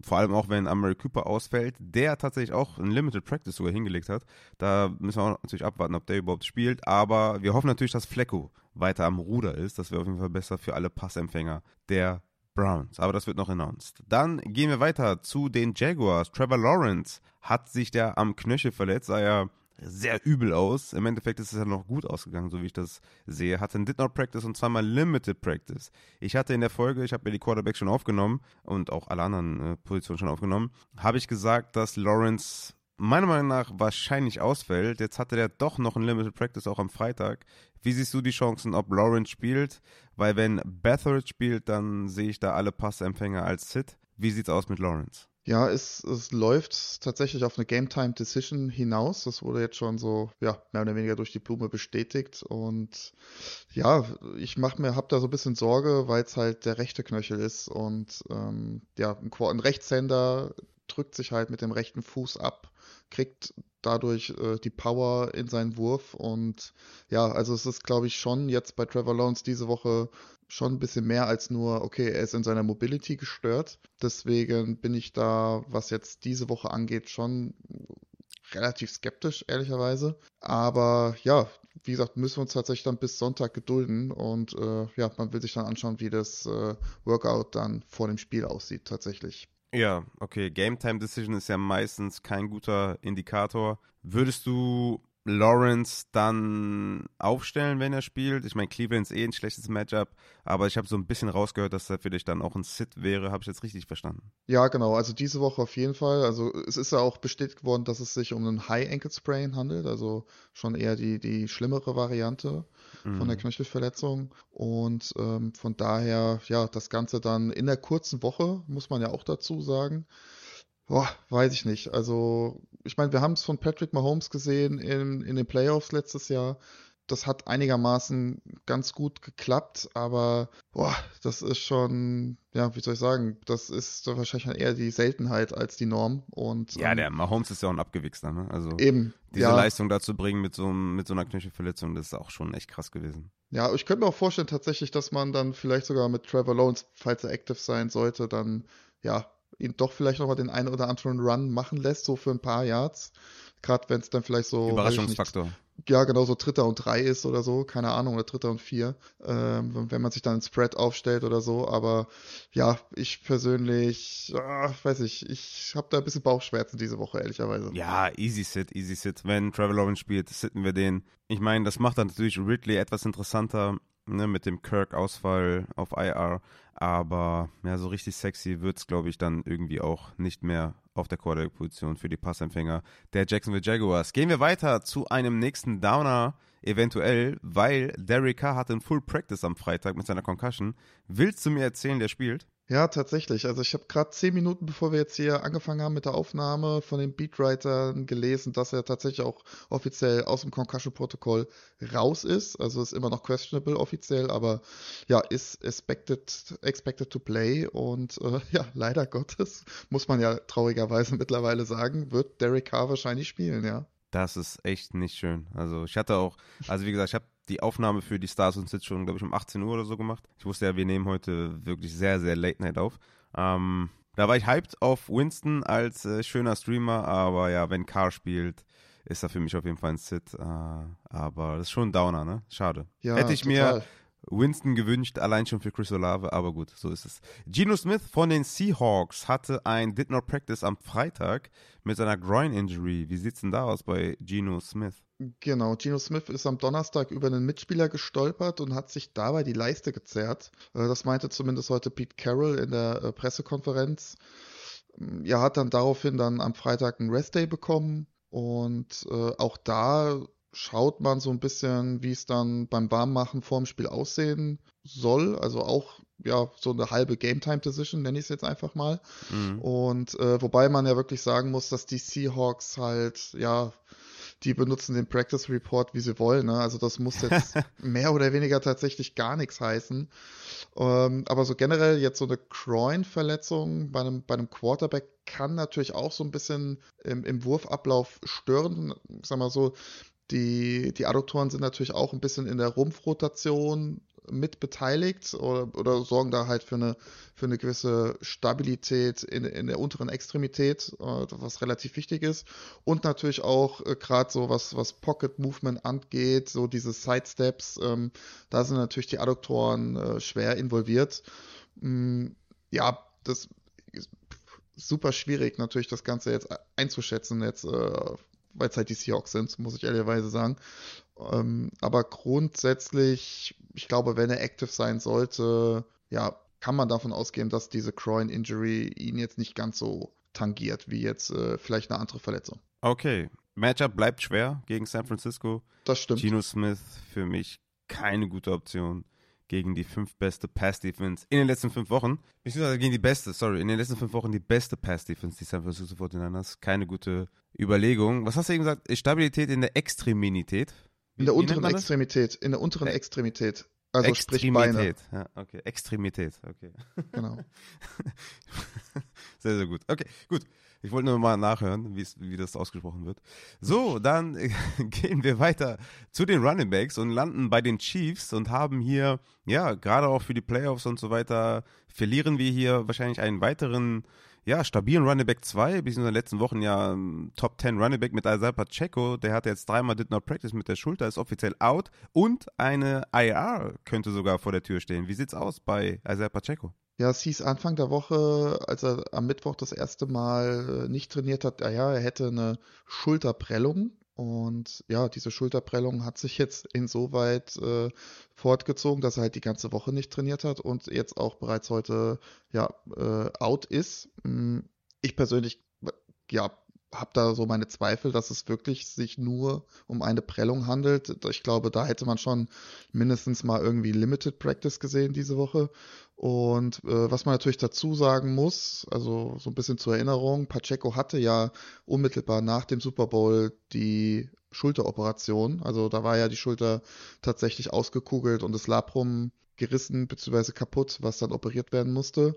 vor allem auch wenn Amari Cooper ausfällt, der tatsächlich auch ein Limited Practice sogar hingelegt hat. Da müssen wir auch natürlich abwarten, ob der überhaupt spielt. Aber wir hoffen natürlich, dass Flecko weiter am Ruder ist. Das wäre auf jeden Fall besser für alle Passempfänger der Browns. Aber das wird noch announced. Dann gehen wir weiter zu den Jaguars. Trevor Lawrence hat sich da am Knöchel verletzt, sah ja sehr übel aus. Im Endeffekt ist es ja noch gut ausgegangen, so wie ich das sehe. Hatte ein Did Not Practice und zweimal Limited Practice. Ich hatte in der Folge, ich habe mir die Quarterbacks schon aufgenommen und auch alle anderen äh, Positionen schon aufgenommen, habe ich gesagt, dass Lawrence meiner Meinung nach wahrscheinlich ausfällt. Jetzt hatte der doch noch ein Limited Practice auch am Freitag. Wie siehst du die Chancen, ob Lawrence spielt? Weil wenn Betheridge spielt, dann sehe ich da alle Passempfänger als Sit. Wie sieht's aus mit Lawrence? Ja, es, es läuft tatsächlich auf eine Game Time Decision hinaus. Das wurde jetzt schon so, ja, mehr oder weniger durch die Blume bestätigt. Und ja, ich mache mir, hab da so ein bisschen Sorge, weil es halt der rechte Knöchel ist. Und ähm, ja, ein, ein Rechtshänder drückt sich halt mit dem rechten Fuß ab, kriegt dadurch äh, die Power in seinen Wurf. Und ja, also es ist, glaube ich, schon jetzt bei Trevor Lawrence diese Woche schon ein bisschen mehr als nur, okay, er ist in seiner Mobility gestört. Deswegen bin ich da, was jetzt diese Woche angeht, schon relativ skeptisch, ehrlicherweise. Aber ja, wie gesagt, müssen wir uns tatsächlich dann bis Sonntag gedulden und äh, ja, man will sich dann anschauen, wie das äh, Workout dann vor dem Spiel aussieht, tatsächlich. Ja, okay. Game Time Decision ist ja meistens kein guter Indikator. Würdest du Lawrence dann aufstellen, wenn er spielt. Ich meine, Cleveland ist eh ein schlechtes Matchup, aber ich habe so ein bisschen rausgehört, dass er für dich dann auch ein Sit wäre. Habe ich jetzt richtig verstanden? Ja, genau. Also diese Woche auf jeden Fall. Also es ist ja auch bestätigt worden, dass es sich um einen High Ankle Sprain handelt, also schon eher die, die schlimmere Variante mhm. von der mhm. Knöchelverletzung. Und ähm, von daher, ja, das Ganze dann in der kurzen Woche, muss man ja auch dazu sagen. Boah, weiß ich nicht. Also, ich meine, wir haben es von Patrick Mahomes gesehen in, in den Playoffs letztes Jahr. Das hat einigermaßen ganz gut geklappt, aber boah, das ist schon, ja, wie soll ich sagen, das ist wahrscheinlich eher die Seltenheit als die Norm. Und, ja, der Mahomes ist ja auch ein Abgewichster, ne? Also eben, diese ja. Leistung dazu bringen mit so, mit so einer Knöchelverletzung, das ist auch schon echt krass gewesen. Ja, ich könnte mir auch vorstellen tatsächlich, dass man dann vielleicht sogar mit Trevor Lawrence, falls er active sein sollte, dann ja ihn doch vielleicht nochmal den einen oder anderen Run machen lässt, so für ein paar Yards. Gerade wenn es dann vielleicht so. Überraschungsfaktor. Nicht, ja, genau so Dritter und Drei ist oder so, keine Ahnung, oder Dritter und Vier, ähm, wenn man sich dann ein Spread aufstellt oder so. Aber ja, ich persönlich, ah, weiß ich, ich habe da ein bisschen Bauchschmerzen diese Woche, ehrlicherweise. Ja, easy sit, easy sit. Wenn Trevor Lawrence spielt, sitten wir den. Ich meine, das macht dann natürlich Ridley etwas interessanter, ne, mit dem Kirk-Ausfall auf IR. Aber ja, so richtig sexy wird es, glaube ich, dann irgendwie auch nicht mehr auf der Quarterback-Position für die Passempfänger der Jacksonville Jaguars. Gehen wir weiter zu einem nächsten Downer, eventuell, weil Derek Carr hatte ein Full Practice am Freitag mit seiner Concussion. Willst du mir erzählen, der spielt? Ja, tatsächlich. Also ich habe gerade zehn Minuten, bevor wir jetzt hier angefangen haben mit der Aufnahme, von den Beatwritern gelesen, dass er tatsächlich auch offiziell aus dem Concussion-Protokoll raus ist. Also ist immer noch questionable offiziell, aber ja, ist expected, expected to play. Und äh, ja, leider Gottes, muss man ja traurigerweise mittlerweile sagen, wird Derek Carr wahrscheinlich spielen, ja. Das ist echt nicht schön. Also ich hatte auch, also wie gesagt, ich habe die Aufnahme für die Stars und Sits schon, glaube ich, um 18 Uhr oder so gemacht. Ich wusste ja, wir nehmen heute wirklich sehr, sehr Late Night auf. Ähm, da war ich hyped auf Winston als äh, schöner Streamer, aber ja, wenn Carr spielt, ist er für mich auf jeden Fall ein Sit. Äh, aber das ist schon ein Downer, ne? Schade. Ja, Hätte ich total. mir Winston gewünscht, allein schon für Chris Olave, aber gut, so ist es. Geno Smith von den Seahawks hatte ein Did Not Practice am Freitag mit seiner Groin Injury. Wie sieht's denn da aus bei Geno Smith? Genau, Geno Smith ist am Donnerstag über einen Mitspieler gestolpert und hat sich dabei die Leiste gezerrt. Äh, das meinte zumindest heute Pete Carroll in der äh, Pressekonferenz. Er hat dann daraufhin dann am Freitag einen Rest Day bekommen und äh, auch da schaut man so ein bisschen, wie es dann beim Warmmachen vorm Spiel aussehen soll. Also auch ja so eine halbe Game Time Decision, nenne ich es jetzt einfach mal. Mhm. Und äh, wobei man ja wirklich sagen muss, dass die Seahawks halt ja die benutzen den Practice Report, wie sie wollen. Ne? Also das muss jetzt mehr oder weniger tatsächlich gar nichts heißen. Ähm, aber so generell jetzt so eine Groin-Verletzung bei einem, bei einem Quarterback kann natürlich auch so ein bisschen im, im Wurfablauf stören. Ich sag mal so, die, die Adduktoren sind natürlich auch ein bisschen in der Rumpfrotation mit beteiligt oder, oder sorgen da halt für eine, für eine gewisse Stabilität in, in der unteren Extremität, äh, was relativ wichtig ist. Und natürlich auch äh, gerade so was, was Pocket Movement angeht, so diese Sidesteps, ähm, da sind natürlich die Adduktoren äh, schwer involviert. Mm, ja, das ist super schwierig natürlich das Ganze jetzt einzuschätzen, jetzt äh, weil es halt die Seahawks sind, muss ich ehrlicherweise sagen. Ähm, aber grundsätzlich, ich glaube, wenn er active sein sollte, ja, kann man davon ausgehen, dass diese Groin Injury ihn jetzt nicht ganz so tangiert wie jetzt äh, vielleicht eine andere Verletzung. Okay, Matchup bleibt schwer gegen San Francisco. Das stimmt. Gino Smith für mich keine gute Option gegen die fünf beste Pass-Defense in den letzten fünf Wochen. Beziehungsweise gegen die beste, sorry, in den letzten fünf Wochen die beste Pass-Defense, die San Francisco 49ers. Keine gute Überlegung. Was hast du eben gesagt? Stabilität in der Extremität? In der unteren Extremität. In der unteren Extremität. Also Extremität. Ja, okay. Extremität, okay. Genau. sehr, sehr gut. Okay, gut. Ich wollte nur mal nachhören, wie das ausgesprochen wird. So, dann gehen wir weiter zu den Running Backs und landen bei den Chiefs und haben hier, ja, gerade auch für die Playoffs und so weiter, verlieren wir hier wahrscheinlich einen weiteren, ja, stabilen Running Back 2, bis in den letzten Wochen ja ähm, Top 10 Running Back mit Isaiah Pacheco, der hatte jetzt dreimal Did Not Practice mit der Schulter, ist offiziell out und eine IR könnte sogar vor der Tür stehen. Wie sieht's aus bei Isaiah Pacheco? Ja, es hieß Anfang der Woche, als er am Mittwoch das erste Mal äh, nicht trainiert hat, ja, er hätte eine Schulterprellung. Und ja, diese Schulterprellung hat sich jetzt insoweit äh, fortgezogen, dass er halt die ganze Woche nicht trainiert hat und jetzt auch bereits heute ja äh, out ist. Hm, ich persönlich ja habe da so meine Zweifel, dass es wirklich sich nur um eine Prellung handelt. Ich glaube, da hätte man schon mindestens mal irgendwie Limited Practice gesehen diese Woche. Und äh, was man natürlich dazu sagen muss, also so ein bisschen zur Erinnerung, Pacheco hatte ja unmittelbar nach dem Super Bowl die Schulteroperation. Also da war ja die Schulter tatsächlich ausgekugelt und das Labrum gerissen bzw. kaputt, was dann operiert werden musste.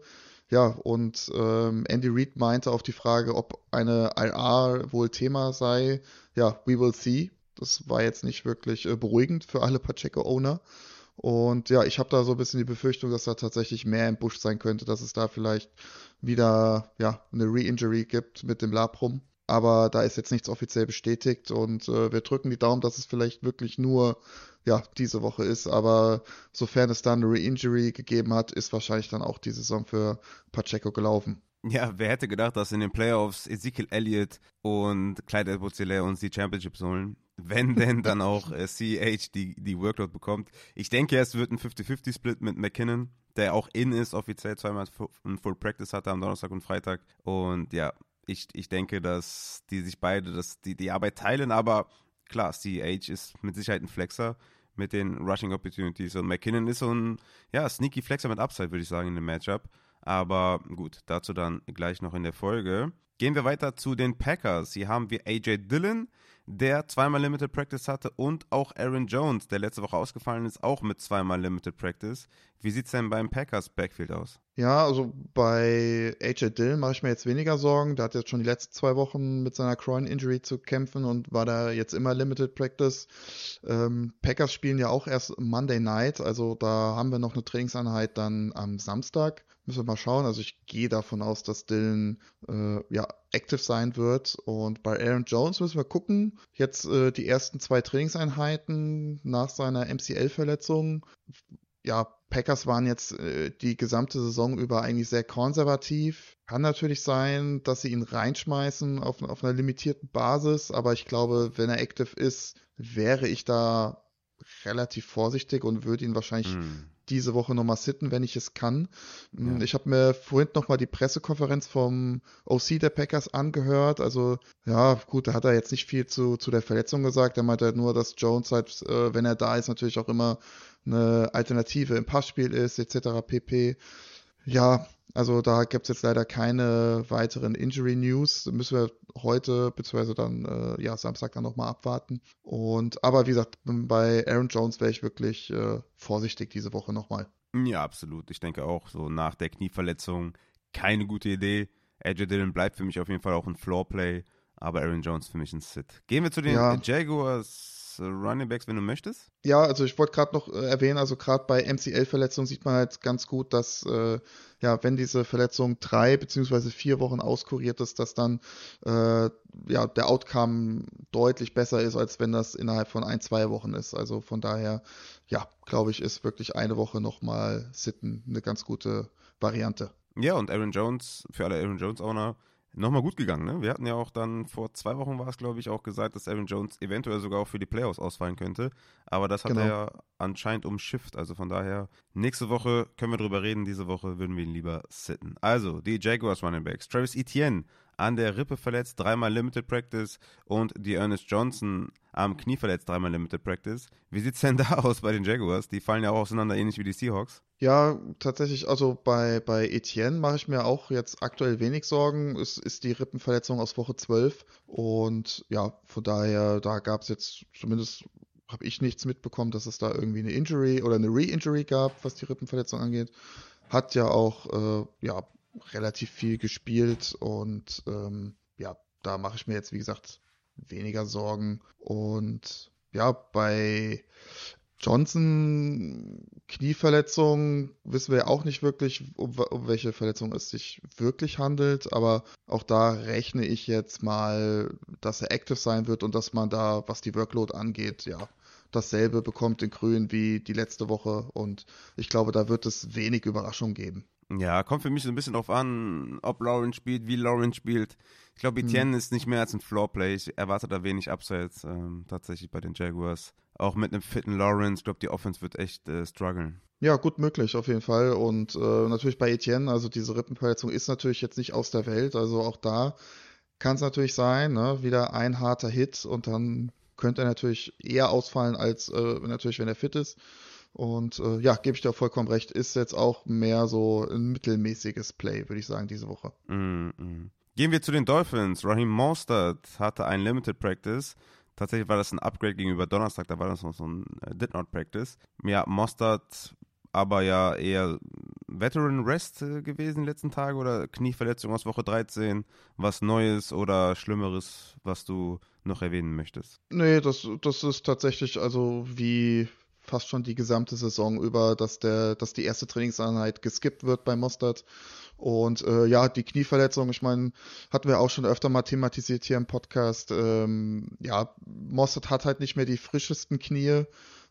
Ja, und ähm, Andy Reid meinte auf die Frage, ob eine IR wohl Thema sei, ja, we will see. Das war jetzt nicht wirklich äh, beruhigend für alle Pacheco-Owner. Und ja, ich habe da so ein bisschen die Befürchtung, dass da tatsächlich mehr im Busch sein könnte, dass es da vielleicht wieder ja, eine Re-Injury gibt mit dem Labrum. aber da ist jetzt nichts offiziell bestätigt und äh, wir drücken die Daumen, dass es vielleicht wirklich nur ja, diese Woche ist, aber sofern es dann eine Re-Injury gegeben hat, ist wahrscheinlich dann auch die Saison für Pacheco gelaufen. Ja, wer hätte gedacht, dass in den Playoffs Ezekiel Elliott und Clyde edwards uns die Championships holen? Wenn denn dann auch äh, CH die, die Workload bekommt. Ich denke, es wird ein 50-50-Split mit McKinnon, der auch in ist, offiziell zweimal ein Full Practice hatte am Donnerstag und Freitag. Und ja, ich, ich denke, dass die sich beide das, die, die Arbeit teilen, aber klar, CH ist mit Sicherheit ein Flexer mit den Rushing Opportunities und McKinnon ist so ein ja, sneaky Flexer mit Upside, würde ich sagen, in dem Matchup. Aber gut, dazu dann gleich noch in der Folge. Gehen wir weiter zu den Packers. Hier haben wir AJ Dillon, der zweimal Limited Practice hatte und auch Aaron Jones, der letzte Woche ausgefallen ist, auch mit zweimal Limited Practice. Wie sieht es denn beim Packers Backfield aus? Ja, also bei AJ Dillon mache ich mir jetzt weniger Sorgen. Der hat jetzt schon die letzten zwei Wochen mit seiner Groin Injury zu kämpfen und war da jetzt immer Limited Practice. Ähm, Packers spielen ja auch erst Monday Night, also da haben wir noch eine Trainingseinheit dann am Samstag. Müssen wir mal schauen. Also ich gehe davon aus, dass Dylan äh, ja active sein wird. Und bei Aaron Jones müssen wir gucken. Jetzt äh, die ersten zwei Trainingseinheiten nach seiner MCL-Verletzung. Ja, Packers waren jetzt äh, die gesamte Saison über eigentlich sehr konservativ. Kann natürlich sein, dass sie ihn reinschmeißen auf, auf einer limitierten Basis, aber ich glaube, wenn er active ist, wäre ich da relativ vorsichtig und würde ihn wahrscheinlich mm diese Woche nochmal sitten, wenn ich es kann. Ja. Ich habe mir vorhin nochmal die Pressekonferenz vom OC der Packers angehört. Also, ja, gut, da hat er jetzt nicht viel zu, zu der Verletzung gesagt. Er meinte halt nur, dass Jones halt, äh, wenn er da ist, natürlich auch immer eine Alternative im Passspiel ist, etc. pp. Ja, also da gibt es jetzt leider keine weiteren Injury News. Müssen wir heute beziehungsweise dann äh, ja Samstag dann nochmal abwarten. Und aber wie gesagt, bei Aaron Jones wäre ich wirklich äh, vorsichtig diese Woche nochmal. Ja, absolut. Ich denke auch so nach der Knieverletzung keine gute Idee. AJ Dillon bleibt für mich auf jeden Fall auch ein Floorplay, aber Aaron Jones für mich ein Sit. Gehen wir zu den ja. Jaguars. Running Backs, wenn du möchtest? Ja, also ich wollte gerade noch äh, erwähnen, also gerade bei MCL-Verletzungen sieht man halt ganz gut, dass äh, ja, wenn diese Verletzung drei beziehungsweise vier Wochen auskuriert ist, dass dann äh, ja der Outcome deutlich besser ist, als wenn das innerhalb von ein, zwei Wochen ist. Also von daher, ja, glaube ich, ist wirklich eine Woche nochmal Sitten eine ganz gute Variante. Ja, und Aaron Jones, für alle Aaron Jones-Owner, nochmal gut gegangen. Ne? Wir hatten ja auch dann vor zwei Wochen war es, glaube ich, auch gesagt, dass Aaron Jones eventuell sogar auch für die Playoffs ausfallen könnte. Aber das hat genau. er ja anscheinend umschifft. Also von daher, nächste Woche können wir drüber reden. Diese Woche würden wir ihn lieber sitten. Also, die Jaguars Running Backs. Travis Etienne an der Rippe verletzt, dreimal Limited Practice und die Ernest Johnson am Knie verletzt, dreimal Limited Practice. Wie sieht es denn da aus bei den Jaguars? Die fallen ja auch auseinander, ähnlich wie die Seahawks. Ja, tatsächlich, also bei, bei Etienne mache ich mir auch jetzt aktuell wenig Sorgen. Es ist die Rippenverletzung aus Woche 12 und ja, von daher, da gab es jetzt zumindest habe ich nichts mitbekommen, dass es da irgendwie eine Injury oder eine Re-Injury gab, was die Rippenverletzung angeht. Hat ja auch äh, ja, relativ viel gespielt und ähm, ja, da mache ich mir jetzt, wie gesagt, weniger Sorgen. Und ja, bei Johnson Knieverletzung wissen wir ja auch nicht wirklich, um, um, welche Verletzung es sich wirklich handelt, aber auch da rechne ich jetzt mal, dass er active sein wird und dass man da, was die Workload angeht, ja, dasselbe bekommt in Grün wie die letzte Woche und ich glaube, da wird es wenig Überraschung geben. Ja, kommt für mich so ein bisschen drauf an, ob Lauren spielt, wie Lauren spielt. Ich glaube, hm. Etienne hm. ist nicht mehr als ein Floorplay. Ich erwarte da wenig Upsides ähm, tatsächlich bei den Jaguars. Auch mit einem fitten Lawrence, ich glaube, die Offense wird echt äh, strugglen. Ja, gut möglich, auf jeden Fall. Und äh, natürlich bei Etienne, also diese Rippenverletzung ist natürlich jetzt nicht aus der Welt. Also auch da kann es natürlich sein, ne? wieder ein harter Hit und dann könnte er natürlich eher ausfallen als äh, natürlich, wenn er fit ist. Und äh, ja, gebe ich dir vollkommen recht, ist jetzt auch mehr so ein mittelmäßiges Play, würde ich sagen, diese Woche. Mm -mm. Gehen wir zu den Dolphins. Raheem Mostert hatte ein Limited Practice. Tatsächlich war das ein Upgrade gegenüber Donnerstag, da war das noch so ein äh, Did Not Practice. Ja, Mostert aber ja eher Veteran Rest äh, gewesen die letzten Tage oder Knieverletzung aus Woche 13, was Neues oder Schlimmeres, was du noch erwähnen möchtest? Nee, das, das ist tatsächlich also wie fast schon die gesamte Saison über, dass der, dass die erste Trainingseinheit geskippt wird bei Mostert. Und äh, ja, die Knieverletzung, ich meine, hatten wir auch schon öfter mal thematisiert hier im Podcast. Ähm, ja, Mossad hat halt nicht mehr die frischesten Knie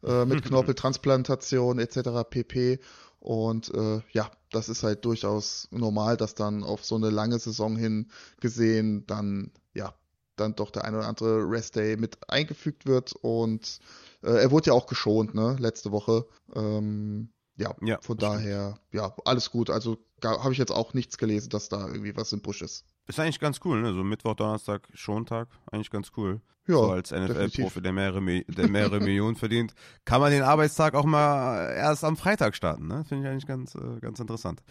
äh, mit Knorpeltransplantation etc. pp. Und äh, ja, das ist halt durchaus normal, dass dann auf so eine lange Saison hin gesehen dann ja dann doch der ein oder andere Rest Day mit eingefügt wird und er wurde ja auch geschont, ne, letzte Woche. Ähm, ja, ja, von daher, ja, alles gut. Also habe ich jetzt auch nichts gelesen, dass da irgendwie was im Busch ist. Ist eigentlich ganz cool, ne? So Mittwoch, Donnerstag, Schontag, eigentlich ganz cool. Ja, so als NFL-Profi, der mehrere, der mehrere Millionen verdient, kann man den Arbeitstag auch mal erst am Freitag starten, ne? Finde ich eigentlich ganz, äh, ganz interessant.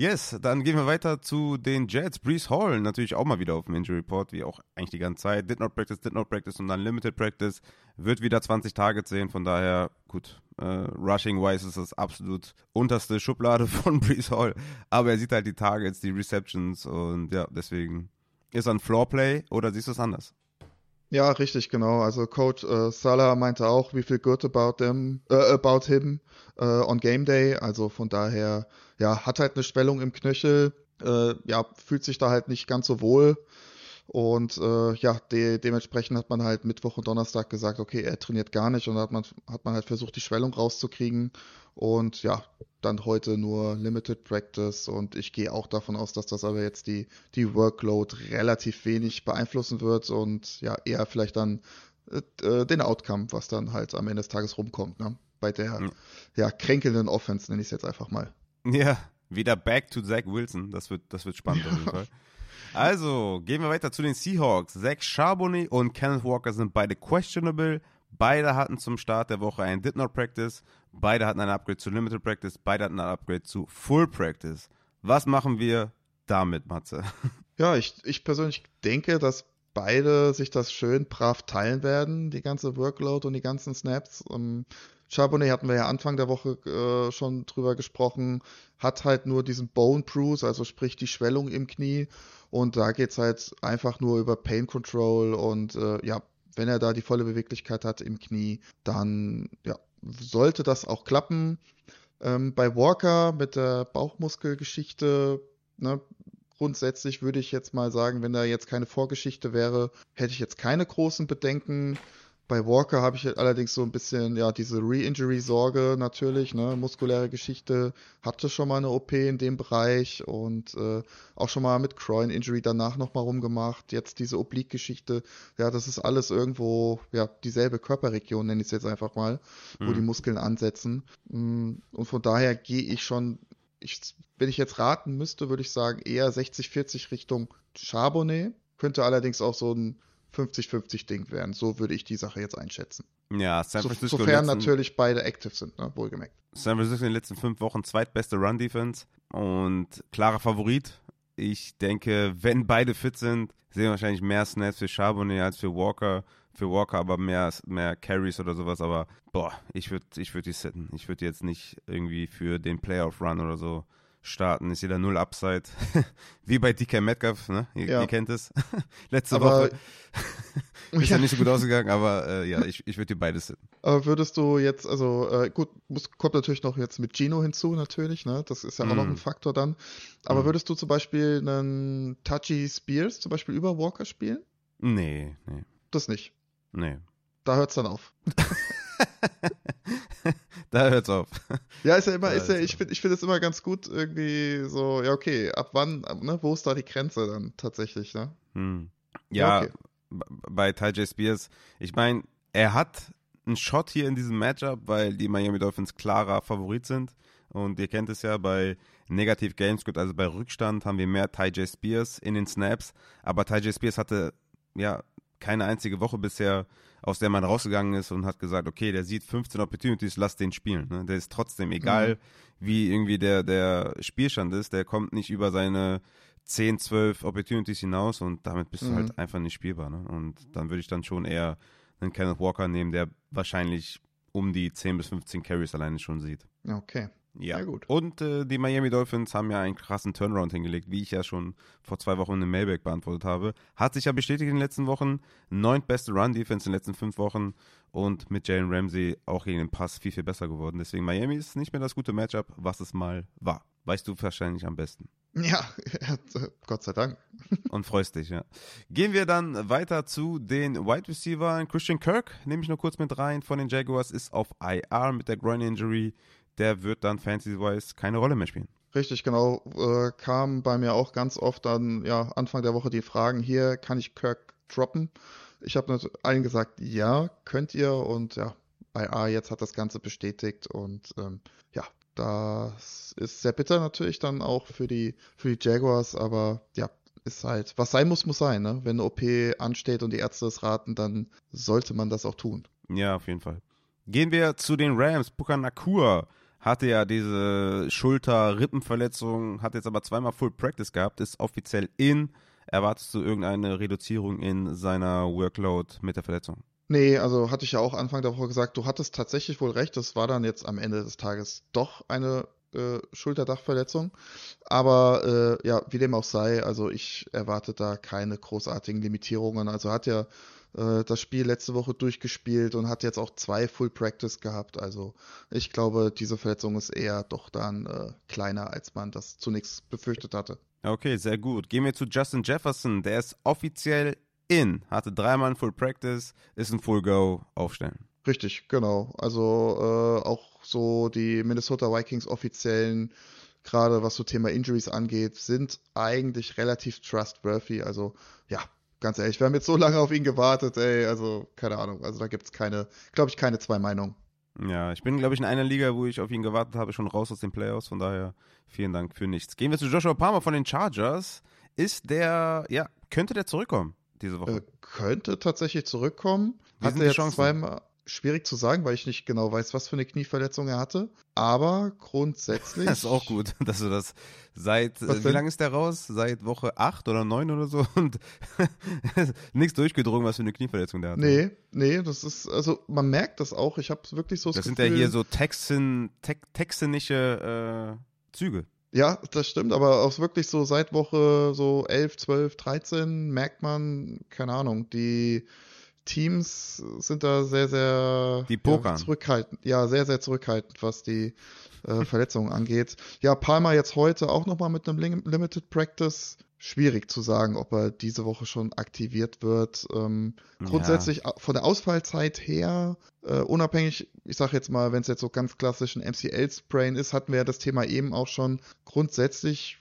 Yes, dann gehen wir weiter zu den Jets. Brees Hall natürlich auch mal wieder auf dem Injury Report, wie auch eigentlich die ganze Zeit. Did not practice, did not practice und dann Limited Practice. Wird wieder 20 Targets sehen, von daher, gut, äh, Rushing-wise ist das absolut unterste Schublade von Brees Hall. Aber er sieht halt die Targets, die Receptions und ja, deswegen ist er ein Floorplay oder siehst du es anders? Ja, richtig, genau. Also Coach äh, Salah meinte auch, wie viel good about them, äh, about him äh, on Game Day. Also von daher, ja, hat halt eine Schwellung im Knöchel, äh, ja, fühlt sich da halt nicht ganz so wohl. Und äh, ja, de dementsprechend hat man halt Mittwoch und Donnerstag gesagt, okay, er trainiert gar nicht und da hat man, hat man halt versucht, die Schwellung rauszukriegen. Und ja, dann heute nur Limited Practice und ich gehe auch davon aus, dass das aber jetzt die, die Workload relativ wenig beeinflussen wird und ja, eher vielleicht dann äh, den Outcome, was dann halt am Ende des Tages rumkommt, ne? Bei der mhm. ja, kränkelnden Offense, nenne ich es jetzt einfach mal. Ja, wieder back to Zach Wilson. Das wird, das wird spannend auf jeden Fall. Also, gehen wir weiter zu den Seahawks. Zach Charbonnet und Kenneth Walker sind beide questionable. Beide hatten zum Start der Woche ein Did Not Practice. Beide hatten ein Upgrade zu Limited Practice. Beide hatten ein Upgrade zu Full Practice. Was machen wir damit, Matze? Ja, ich, ich persönlich denke, dass beide sich das schön brav teilen werden, die ganze Workload und die ganzen Snaps. Um, ähm, Charbonnet hatten wir ja Anfang der Woche äh, schon drüber gesprochen, hat halt nur diesen Bone Bruise, also sprich die Schwellung im Knie und da geht es halt einfach nur über Pain Control und äh, ja, wenn er da die volle Beweglichkeit hat im Knie, dann ja, sollte das auch klappen. Ähm, bei Walker mit der Bauchmuskelgeschichte, ne, grundsätzlich würde ich jetzt mal sagen, wenn da jetzt keine Vorgeschichte wäre, hätte ich jetzt keine großen Bedenken. Bei Walker habe ich allerdings so ein bisschen, ja, diese Re-Injury-Sorge natürlich, ne, muskuläre Geschichte, hatte schon mal eine OP in dem Bereich und äh, auch schon mal mit Groin-Injury danach nochmal rumgemacht. Jetzt diese Oblique-Geschichte, ja, das ist alles irgendwo, ja, dieselbe Körperregion, nenne ich es jetzt einfach mal, mhm. wo die mhm. Muskeln ansetzen. Mm, und von daher gehe ich schon, ich, wenn ich jetzt raten müsste, würde ich sagen, eher 60-40 Richtung Charbonnet. Könnte allerdings auch so ein 50-50 Ding werden. So würde ich die Sache jetzt einschätzen. Ja, San Francisco. So, sofern letzten, natürlich beide active sind, ne? wohlgemerkt. San Francisco in den letzten fünf Wochen zweitbeste Run-Defense und klarer Favorit. Ich denke, wenn beide fit sind, sehen wir wahrscheinlich mehr Snaps für Charbonnet als für Walker. Für Walker aber mehr, mehr Carries oder sowas. Aber boah, ich würde ich würd die sitten. Ich würde jetzt nicht irgendwie für den Playoff-Run oder so starten, ist jeder null Upside. Wie bei DK Metcalf, ne? Ihr, ja. ihr kennt es. Letzte aber, Woche ist ja nicht so gut ausgegangen, aber äh, ja, ich, ich würde dir beides sehen. Aber würdest du jetzt, also äh, gut, muss, kommt natürlich noch jetzt mit Gino hinzu, natürlich, ne? Das ist ja auch mm. noch ein Faktor dann. Aber mm. würdest du zum Beispiel einen Touchy Spears zum Beispiel über Walker spielen? Nee, nee. Das nicht. Nee. Da hört es dann auf. da hört's auf. Ja, ist ja immer, ist ja, ich finde ich finde es immer ganz gut, irgendwie so, ja, okay, ab wann, ne, wo ist da die Grenze dann tatsächlich, ne? Hm. Ja, ja okay. bei Ty J. Spears, ich meine, er hat einen Shot hier in diesem Matchup, weil die Miami Dolphins klarer Favorit sind. Und ihr kennt es ja bei Negative Gamescript, also bei Rückstand haben wir mehr Ty J. Spears in den Snaps. Aber Ty J. Spears hatte ja keine einzige Woche bisher aus der man rausgegangen ist und hat gesagt, okay, der sieht 15 Opportunities, lass den spielen. Ne? Der ist trotzdem, egal mhm. wie irgendwie der, der Spielstand ist, der kommt nicht über seine 10, 12 Opportunities hinaus und damit bist mhm. du halt mhm. einfach nicht spielbar. Ne? Und dann würde ich dann schon eher einen Kenneth Walker nehmen, der wahrscheinlich um die 10 bis 15 Carries alleine schon sieht. Okay. Ja, gut. Und äh, die Miami Dolphins haben ja einen krassen Turnaround hingelegt, wie ich ja schon vor zwei Wochen in Mailback beantwortet habe. Hat sich ja bestätigt in den letzten Wochen. Neuntbeste Run-Defense in den letzten fünf Wochen und mit Jalen Ramsey auch gegen den Pass viel, viel besser geworden. Deswegen Miami ist nicht mehr das gute Matchup, was es mal war. Weißt du wahrscheinlich am besten. Ja, Gott sei Dank. Und freust dich, ja. Gehen wir dann weiter zu den Wide Receivers. Christian Kirk, nehme ich nur kurz mit rein, von den Jaguars, ist auf IR mit der Groin Injury. Der wird dann fantasy-wise keine Rolle mehr spielen. Richtig, genau. Äh, kam bei mir auch ganz oft dann, ja, Anfang der Woche die Fragen, hier kann ich Kirk droppen? Ich habe allen gesagt, ja, könnt ihr und ja, IR jetzt hat das Ganze bestätigt und ähm, ja, das ist sehr bitter natürlich dann auch für die, für die Jaguars, aber ja, ist halt, was sein muss, muss sein. Ne? Wenn eine OP ansteht und die Ärzte es raten, dann sollte man das auch tun. Ja, auf jeden Fall. Gehen wir zu den Rams. Puka Nakua hatte ja diese Schulter-Rippenverletzung, hat jetzt aber zweimal Full Practice gehabt, ist offiziell in. Erwartest du irgendeine Reduzierung in seiner Workload mit der Verletzung? Nee, also hatte ich ja auch Anfang der Woche gesagt, du hattest tatsächlich wohl recht, das war dann jetzt am Ende des Tages doch eine äh, Schulterdachverletzung. Aber äh, ja, wie dem auch sei, also ich erwarte da keine großartigen Limitierungen. Also hat ja äh, das Spiel letzte Woche durchgespielt und hat jetzt auch zwei Full Practice gehabt. Also ich glaube, diese Verletzung ist eher doch dann äh, kleiner, als man das zunächst befürchtet hatte. Okay, sehr gut. Gehen wir zu Justin Jefferson. Der ist offiziell in, hatte dreimal Full Practice, ist ein Full Go aufstellen. Richtig, genau. Also äh, auch so die Minnesota Vikings offiziellen, gerade was so Thema Injuries angeht, sind eigentlich relativ trustworthy. Also ja, ganz ehrlich, wir haben jetzt so lange auf ihn gewartet, ey, also keine Ahnung. Also da gibt es keine, glaube ich, keine zwei Meinungen. Ja, ich bin, glaube ich, in einer Liga, wo ich auf ihn gewartet habe, schon raus aus den Playoffs. Von daher vielen Dank für nichts. Gehen wir zu Joshua Palmer von den Chargers. Ist der, ja, könnte der zurückkommen? diese Woche? Äh, könnte tatsächlich zurückkommen. Wie hatte jetzt Chancen? zweimal schwierig zu sagen, weil ich nicht genau weiß, was für eine Knieverletzung er hatte. Aber grundsätzlich. Das ist auch gut, dass du das seit, äh, wie lange ist der raus? Seit Woche 8 oder 9 oder so und nichts durchgedrungen, was für eine Knieverletzung der hatte. Nee, nee, das ist, also man merkt das auch. Ich habe wirklich so das Das sind ja hier so Texan, te texanische äh, Züge. Ja, das stimmt, aber auch wirklich so seit Woche so 11, 12, 13 merkt man, keine Ahnung, die Teams sind da sehr, sehr die ja, zurückhaltend. Ja, sehr, sehr zurückhaltend, was die äh, Verletzungen angeht. Ja, Palmer jetzt heute auch nochmal mit einem Limited Practice schwierig zu sagen, ob er diese Woche schon aktiviert wird. Ähm, grundsätzlich ja. von der Ausfallzeit her, äh, unabhängig, ich sage jetzt mal, wenn es jetzt so ganz klassisch ein MCL-Sprain ist, hatten wir ja das Thema eben auch schon. Grundsätzlich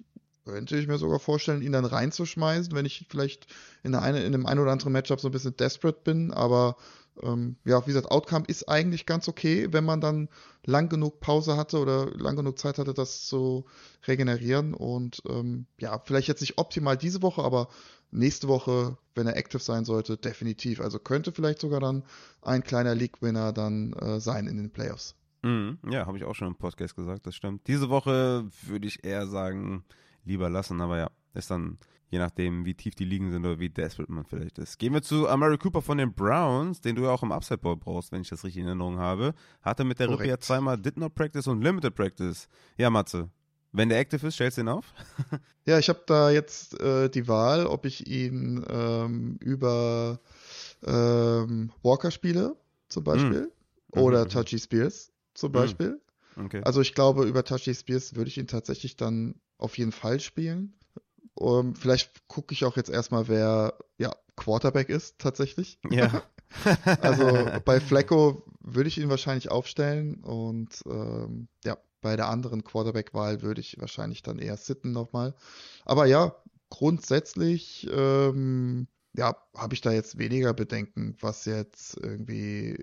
könnte ich mir sogar vorstellen, ihn dann reinzuschmeißen, wenn ich vielleicht in, eine, in einem ein oder anderen Matchup so ein bisschen desperate bin, aber ähm, ja, wie gesagt, Outcome ist eigentlich ganz okay, wenn man dann lang genug Pause hatte oder lang genug Zeit hatte, das zu regenerieren. Und ähm, ja, vielleicht jetzt nicht optimal diese Woche, aber nächste Woche, wenn er active sein sollte, definitiv. Also könnte vielleicht sogar dann ein kleiner League-Winner dann äh, sein in den Playoffs. Mhm, ja, habe ich auch schon im Podcast gesagt, das stimmt. Diese Woche würde ich eher sagen, lieber lassen, aber ja, ist dann je nachdem, wie tief die Ligen sind oder wie desperate man vielleicht ist. Gehen wir zu Amari Cooper von den Browns, den du ja auch im Upside Bowl brauchst, wenn ich das richtig in Erinnerung habe. Hatte mit der Rippe ja zweimal Did Not Practice und Limited Practice. Ja, Matze, wenn der active ist, stellst du ihn auf? ja, ich habe da jetzt äh, die Wahl, ob ich ihn ähm, über ähm, Walker spiele, zum Beispiel, mm. oder mm. Touchy Spears, zum mm. Beispiel. Mm. Okay. Also ich glaube, über Touchy Spears würde ich ihn tatsächlich dann auf jeden Fall spielen. Um, vielleicht gucke ich auch jetzt erstmal, wer ja Quarterback ist tatsächlich. Ja. also bei Flecko würde ich ihn wahrscheinlich aufstellen und ähm, ja, bei der anderen Quarterback-Wahl würde ich wahrscheinlich dann eher sitten nochmal. Aber ja, grundsätzlich ähm, ja, habe ich da jetzt weniger Bedenken, was jetzt irgendwie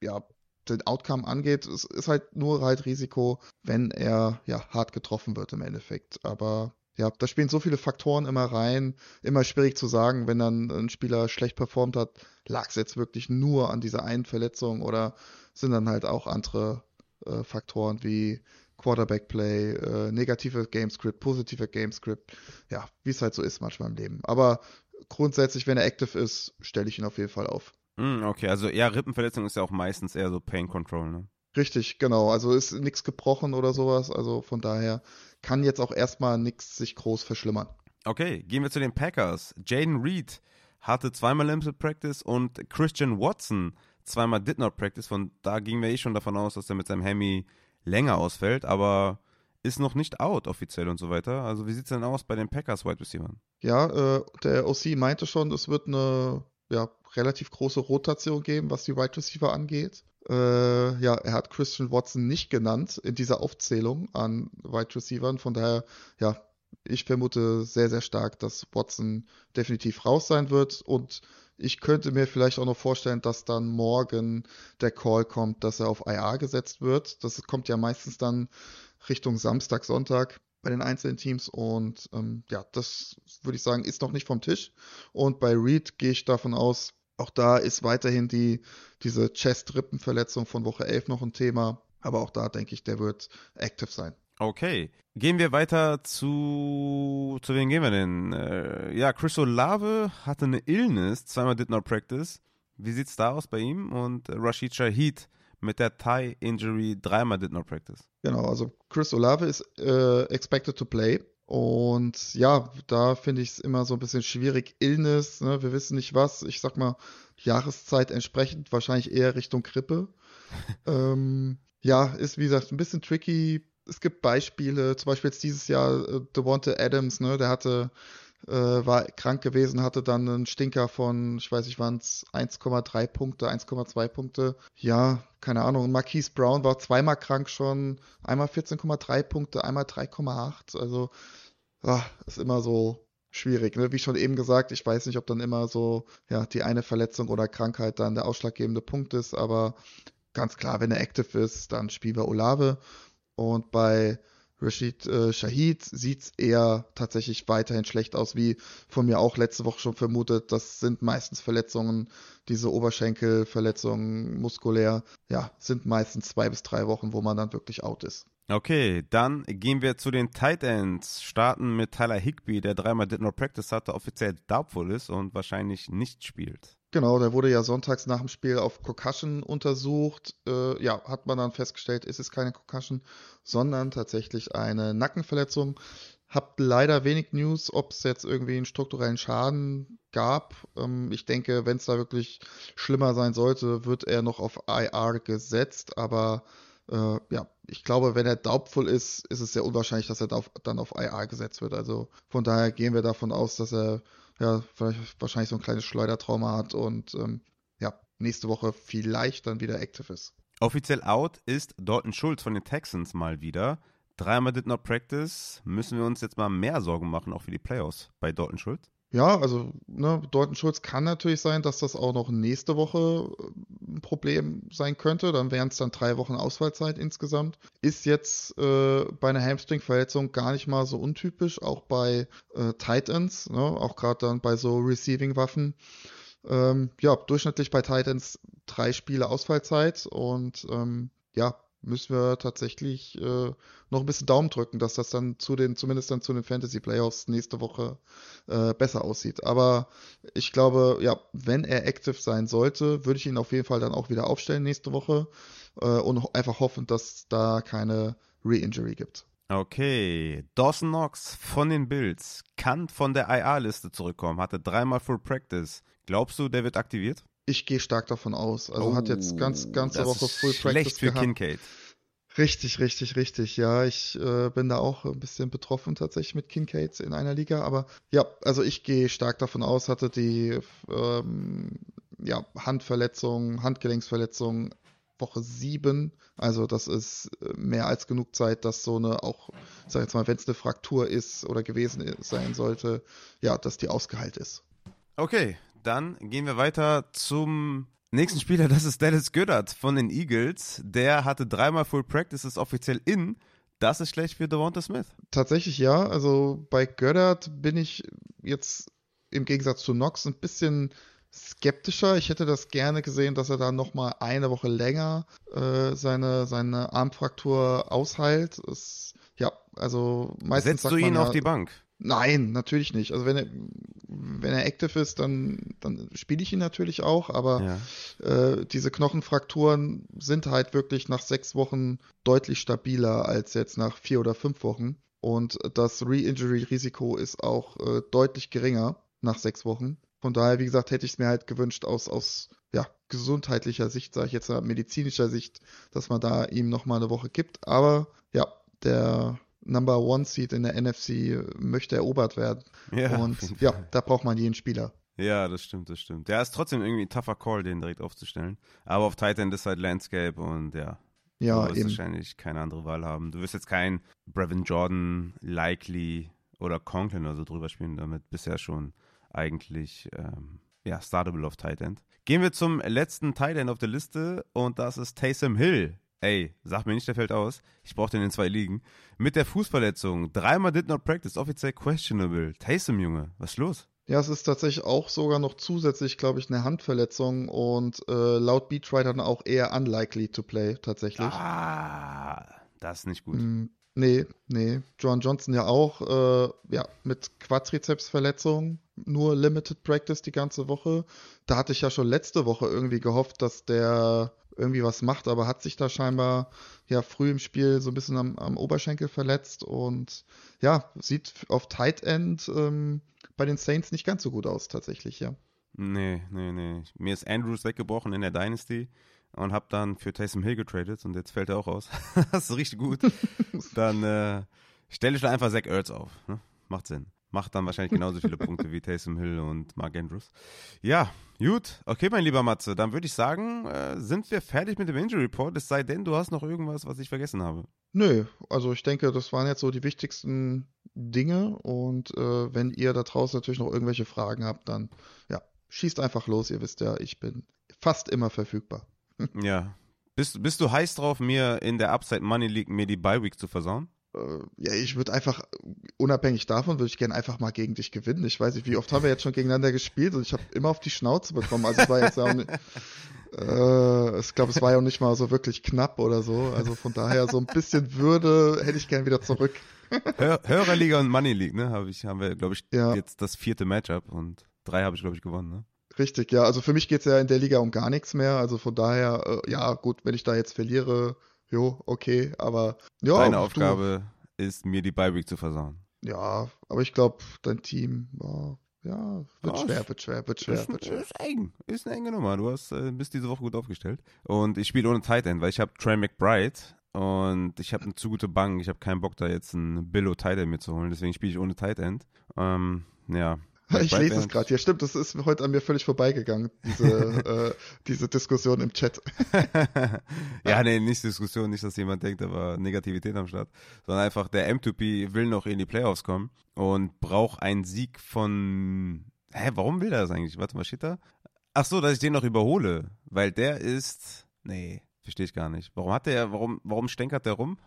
ja den Outcome angeht. Es ist halt nur halt Risiko, wenn er ja hart getroffen wird im Endeffekt. Aber ja, da spielen so viele Faktoren immer rein. Immer schwierig zu sagen, wenn dann ein Spieler schlecht performt hat, lag es jetzt wirklich nur an dieser einen Verletzung oder sind dann halt auch andere äh, Faktoren wie Quarterback Play, äh, negative Gamescript, positive Gamescript. Ja, wie es halt so ist manchmal im Leben. Aber grundsätzlich, wenn er active ist, stelle ich ihn auf jeden Fall auf. Mm, okay, also ja, Rippenverletzung ist ja auch meistens eher so Pain Control, ne? Richtig, genau. Also ist nichts gebrochen oder sowas. Also von daher kann jetzt auch erstmal nichts sich groß verschlimmern. Okay, gehen wir zu den Packers. Jaden Reed hatte zweimal Limited Practice und Christian Watson zweimal Did Not Practice. Von da gingen wir eh schon davon aus, dass er mit seinem Hemi länger ausfällt. Aber ist noch nicht out offiziell und so weiter. Also wie sieht es denn aus bei den Packers Wide Receivers? Ja, äh, der OC meinte schon, es wird eine ja, relativ große Rotation geben, was die Wide Receiver angeht. Äh, ja, er hat Christian Watson nicht genannt in dieser Aufzählung an Wide Receivers. Von daher, ja, ich vermute sehr, sehr stark, dass Watson definitiv raus sein wird und ich könnte mir vielleicht auch noch vorstellen, dass dann morgen der Call kommt, dass er auf IA gesetzt wird. Das kommt ja meistens dann Richtung Samstag, Sonntag bei den einzelnen Teams und ähm, ja, das würde ich sagen, ist noch nicht vom Tisch. Und bei Reed gehe ich davon aus, auch da ist weiterhin die, diese Chest-Rippenverletzung von Woche 11 noch ein Thema. Aber auch da denke ich, der wird active sein. Okay. Gehen wir weiter zu. Zu wem gehen wir denn? Äh, ja, Chris Olave hatte eine Illness, zweimal did not practice. Wie sieht's da aus bei ihm? Und Rashid Shahid mit der Thigh Injury dreimal did not practice. Genau, also Chris Olave ist äh, expected to play. Und ja, da finde ich es immer so ein bisschen schwierig. Illness, ne? wir wissen nicht was. Ich sag mal, Jahreszeit entsprechend, wahrscheinlich eher Richtung Grippe. ähm, ja, ist wie gesagt ein bisschen tricky es gibt Beispiele, zum Beispiel jetzt dieses Jahr äh, Devonta Adams, ne, der hatte, äh, war krank gewesen, hatte dann einen Stinker von, ich weiß nicht, waren es 1,3 Punkte, 1,2 Punkte. Ja, keine Ahnung. Und Marquise Brown war zweimal krank schon, einmal 14,3 Punkte, einmal 3,8. Also, ach, ist immer so schwierig. Ne? Wie schon eben gesagt, ich weiß nicht, ob dann immer so, ja, die eine Verletzung oder Krankheit dann der ausschlaggebende Punkt ist, aber ganz klar, wenn er active ist, dann spielen wir Olave. Und bei Rashid äh, Shahid sieht eher tatsächlich weiterhin schlecht aus, wie von mir auch letzte Woche schon vermutet. Das sind meistens Verletzungen, diese Oberschenkelverletzungen, muskulär, ja, sind meistens zwei bis drei Wochen, wo man dann wirklich out ist. Okay, dann gehen wir zu den Tight Ends. Starten mit Tyler Higby, der dreimal Did Not Practice hatte, offiziell doubtful ist und wahrscheinlich nicht spielt. Genau, der wurde ja sonntags nach dem Spiel auf Concussion untersucht. Äh, ja, hat man dann festgestellt, ist es keine Concussion, sondern tatsächlich eine Nackenverletzung. Hab leider wenig News, ob es jetzt irgendwie einen strukturellen Schaden gab. Ähm, ich denke, wenn es da wirklich schlimmer sein sollte, wird er noch auf IR gesetzt. Aber äh, ja, ich glaube, wenn er doubtful ist, ist es sehr unwahrscheinlich, dass er dann auf IR gesetzt wird. Also von daher gehen wir davon aus, dass er ja, wahrscheinlich so ein kleines Schleudertrauma hat und ähm, ja, nächste Woche vielleicht dann wieder active ist. Offiziell out ist Dalton Schulz von den Texans mal wieder. Dreimal did not practice. Müssen wir uns jetzt mal mehr Sorgen machen, auch für die Playoffs bei Dalton Schulz? Ja, also ne, Dalton Schulz kann natürlich sein, dass das auch noch nächste Woche äh, ein Problem sein könnte. Dann wären es dann drei Wochen Ausfallzeit insgesamt. Ist jetzt äh, bei einer Hamstring-Verletzung gar nicht mal so untypisch, auch bei äh, Titans, ne, auch gerade dann bei so Receiving-Waffen. Ähm, ja, durchschnittlich bei Titans drei Spiele Ausfallzeit und ähm, ja, müssen wir tatsächlich äh, noch ein bisschen Daumen drücken, dass das dann zu den, zumindest dann zu den Fantasy Playoffs nächste Woche äh, besser aussieht. Aber ich glaube, ja, wenn er active sein sollte, würde ich ihn auf jeden Fall dann auch wieder aufstellen nächste Woche äh, und einfach hoffen, dass da keine Re-Injury gibt. Okay, Dawson Knox von den Bills kann von der IA-Liste zurückkommen, hatte dreimal Full Practice. Glaubst du, der wird aktiviert? Ich gehe stark davon aus. Also oh, hat jetzt ganz oh, ganze Woche Full Practice für gehabt. Kincaid. Richtig, richtig, richtig. Ja, ich äh, bin da auch ein bisschen betroffen tatsächlich mit Kincaid in einer Liga. Aber ja, also ich gehe stark davon aus, hatte die ähm, ja, Handverletzung, Handgelenksverletzung Woche 7. Also das ist äh, mehr als genug Zeit, dass so eine auch, sag jetzt mal, wenn es eine Fraktur ist oder gewesen sein sollte, ja, dass die ausgeheilt ist. Okay, dann gehen wir weiter zum nächsten Spieler. Das ist Dallas Goddard von den Eagles. Der hatte dreimal Full Practice, ist offiziell in. Das ist schlecht für Devonta Smith. Tatsächlich ja. Also bei Goddard bin ich jetzt im Gegensatz zu Knox ein bisschen skeptischer. Ich hätte das gerne gesehen, dass er da nochmal eine Woche länger äh, seine, seine Armfraktur ausheilt. Es, ja, also meistens. Setzt du ihn ja, auf die Bank? Nein, natürlich nicht. Also wenn er, wenn er active ist, dann, dann spiele ich ihn natürlich auch, aber ja. äh, diese Knochenfrakturen sind halt wirklich nach sechs Wochen deutlich stabiler als jetzt nach vier oder fünf Wochen. Und das Re-Injury-Risiko ist auch äh, deutlich geringer nach sechs Wochen. Von daher, wie gesagt, hätte ich es mir halt gewünscht aus, aus ja, gesundheitlicher Sicht, sage ich jetzt, medizinischer Sicht, dass man da ihm nochmal eine Woche gibt. Aber ja, der Number One Seed in der NFC möchte erobert werden. Ja, und ja, da braucht man jeden Spieler. Ja, das stimmt, das stimmt. Ja, ist trotzdem irgendwie ein tougher Call, den direkt aufzustellen. Aber auf Titan ist halt Landscape und ja. Ja, du wirst wahrscheinlich keine andere Wahl haben. Du wirst jetzt kein Brevin Jordan, Likely oder Conklin oder so drüber spielen, damit bisher schon eigentlich ähm, ja, startable auf Tight End. Gehen wir zum letzten Tight End auf der Liste und das ist Taysom Hill. Ey, sag mir nicht, der fällt aus. Ich brauche den in zwei Ligen. Mit der Fußverletzung. Dreimal did not practice, offiziell questionable. Taysom, Junge, was ist los? Ja, es ist tatsächlich auch sogar noch zusätzlich, glaube ich, eine Handverletzung und äh, laut Beatwriter auch eher unlikely to play, tatsächlich. Ah, das ist nicht gut. Mm, nee, nee. John Johnson ja auch, äh, ja, mit Quadrizepsverletzung, nur Limited Practice die ganze Woche. Da hatte ich ja schon letzte Woche irgendwie gehofft, dass der irgendwie was macht, aber hat sich da scheinbar ja früh im Spiel so ein bisschen am, am Oberschenkel verletzt und ja, sieht auf Tight End ähm, bei den Saints nicht ganz so gut aus, tatsächlich, ja. Nee, nee, nee. Mir ist Andrews weggebrochen in der Dynasty und hab dann für Taysom Hill getradet und jetzt fällt er auch aus. das ist richtig gut. dann äh, stelle ich da einfach Zach Ertz auf. Ne? Macht Sinn macht dann wahrscheinlich genauso viele Punkte wie Taysom Hill und Mark Andrews. Ja, gut. Okay, mein lieber Matze, dann würde ich sagen, äh, sind wir fertig mit dem Injury Report, es sei denn, du hast noch irgendwas, was ich vergessen habe. Nö, also ich denke, das waren jetzt so die wichtigsten Dinge und äh, wenn ihr da draußen natürlich noch irgendwelche Fragen habt, dann ja, schießt einfach los. Ihr wisst ja, ich bin fast immer verfügbar. ja. Bist, bist du heiß drauf, mir in der Upside Money League mir die Bye Week zu versauen? Äh, ja, ich würde einfach, unabhängig davon, würde ich gerne einfach mal gegen dich gewinnen. Ich weiß nicht, wie oft haben wir jetzt schon gegeneinander gespielt und ich habe immer auf die Schnauze bekommen. Also es war jetzt auch nicht, äh, ich glaube, es war ja auch nicht mal so wirklich knapp oder so. Also von daher so ein bisschen Würde hätte ich gern wieder zurück. Hör Hörerliga und Money League, ne? Hab ich, haben wir, glaube ich, ja. jetzt das vierte Matchup und drei habe ich, glaube ich, gewonnen, ne? Richtig, ja. Also für mich geht es ja in der Liga um gar nichts mehr. Also von daher, äh, ja, gut, wenn ich da jetzt verliere, jo, okay, aber ja. Deine Aufgabe du, ist, mir die Bye-Week zu versauen. Ja, aber ich glaube, dein Team, oh, ja, wird oh, schwer, wird schwer, wird schwer, wird schwer. Ist eng, ist eine enge Nummer. Du hast, äh, bist diese Woche gut aufgestellt. Und ich spiele ohne Tight End, weil ich habe Trey McBride und ich habe eine zu gute Bank. Ich habe keinen Bock, da jetzt einen Billo Tight End mir zu holen. Deswegen spiele ich ohne Tight End. Ähm, ja, ich lese es gerade hier. Stimmt, das ist heute an mir völlig vorbeigegangen, diese, äh, diese Diskussion im Chat. ja, nee, nicht Diskussion, nicht, dass jemand denkt, da war Negativität am Start, sondern einfach der M2P will noch in die Playoffs kommen und braucht einen Sieg von. Hä, warum will er das eigentlich? Warte mal, steht da? Ach so, dass ich den noch überhole, weil der ist. Nee, verstehe ich gar nicht. Warum hat der, warum, warum stänkert der rum?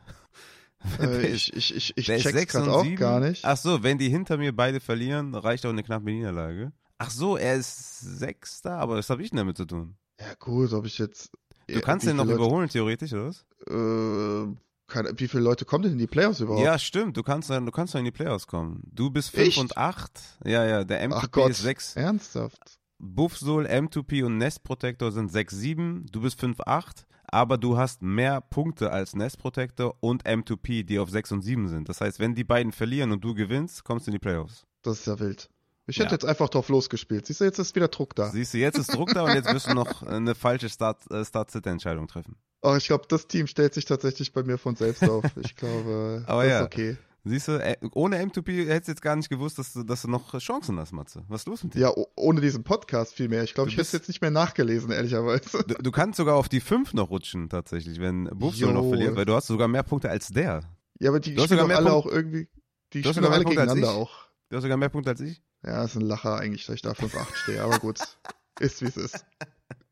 Äh, ich ich, ich, ich check's gerade auch 7. gar nicht. Ach so, wenn die hinter mir beide verlieren, reicht auch eine knappe Niederlage. Ach so, er ist Sechster, aber was habe ich denn damit zu tun? Ja gut, ob ich jetzt... Du kannst den noch Leute, überholen, theoretisch, oder was? Äh, keine, wie viele Leute kommen denn in die Playoffs überhaupt? Ja, stimmt, du kannst, du kannst in die Playoffs kommen. Du bist 5 und 8. Ja, ja, der M2P ist 6. Ernsthaft? Buffsol, M2P und Nest Protector sind 6-7. Du bist 5-8 aber du hast mehr Punkte als Nest Protector und M2P, die auf 6 und 7 sind. Das heißt, wenn die beiden verlieren und du gewinnst, kommst du in die Playoffs. Das ist ja wild. Ich hätte ja. jetzt einfach drauf losgespielt. Siehst du, jetzt ist wieder Druck da. Siehst du, jetzt ist Druck da und jetzt wirst du noch eine falsche Start-Sit-Entscheidung Start treffen. Oh, ich glaube, das Team stellt sich tatsächlich bei mir von selbst auf. Ich glaube, Aber das ja. ist okay. Siehst du, äh, ohne M2P hättest du jetzt gar nicht gewusst, dass du, dass du noch Chancen hast, Matze. Was ist los mit dir? Ja, ohne diesen Podcast vielmehr. Ich glaube, ich hätte es jetzt nicht mehr nachgelesen, ehrlicherweise. Du, du, kannst sogar auf die 5 noch rutschen, tatsächlich, wenn Buffalo noch verliert, weil du hast sogar mehr Punkte als der. Ja, aber die du spielen alle auch irgendwie, die du spielen alle gegeneinander auch. Du hast sogar mehr Punkte als ich? Ja, ist ein Lacher eigentlich, dass ich da 5-8 stehe, aber gut. ist wie es ist.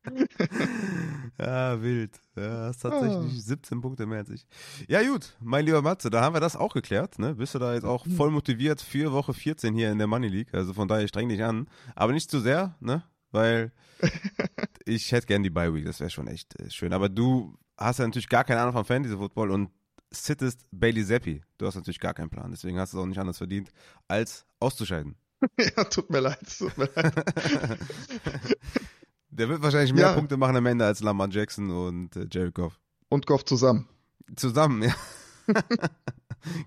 ja, wild. Ja, hast tatsächlich ah. 17 Punkte mehr als ich. Ja, gut, mein lieber Matze, da haben wir das auch geklärt. Ne? Bist du da jetzt auch voll motiviert für Woche 14 hier in der Money League? Also von daher streng dich an. Aber nicht zu sehr, ne? Weil ich hätte gern die Bye Week, das wäre schon echt äh, schön. Aber du hast ja natürlich gar keine Ahnung von Fantasy Football und sittest Bailey Zappi. Du hast natürlich gar keinen Plan, deswegen hast du es auch nicht anders verdient, als auszuscheiden. ja, tut mir leid, tut mir leid. Der wird wahrscheinlich mehr ja. Punkte machen am Ende als Lamar Jackson und äh, Jared Goff. Und Goff zusammen. Zusammen, ja.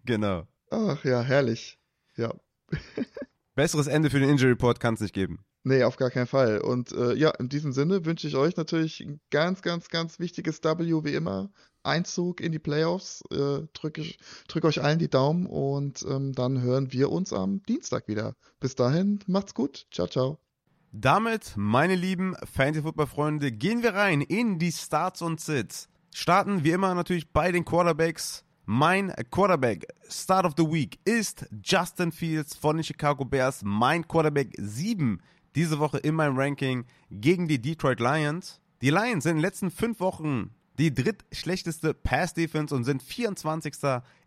genau. Ach ja, herrlich. Ja. Besseres Ende für den Injury Report kann es nicht geben. Nee, auf gar keinen Fall. Und äh, ja, in diesem Sinne wünsche ich euch natürlich ein ganz, ganz, ganz wichtiges W wie immer. Einzug in die Playoffs. Äh, Drücke drück euch allen die Daumen und ähm, dann hören wir uns am Dienstag wieder. Bis dahin, macht's gut. Ciao, ciao. Damit, meine lieben Fantasy-Football-Freunde, gehen wir rein in die Starts und Sits. Starten wie immer natürlich bei den Quarterbacks. Mein Quarterback Start of the Week ist Justin Fields von den Chicago Bears. Mein Quarterback 7 diese Woche in meinem Ranking gegen die Detroit Lions. Die Lions sind in den letzten fünf Wochen die drittschlechteste Pass Defense und sind 24.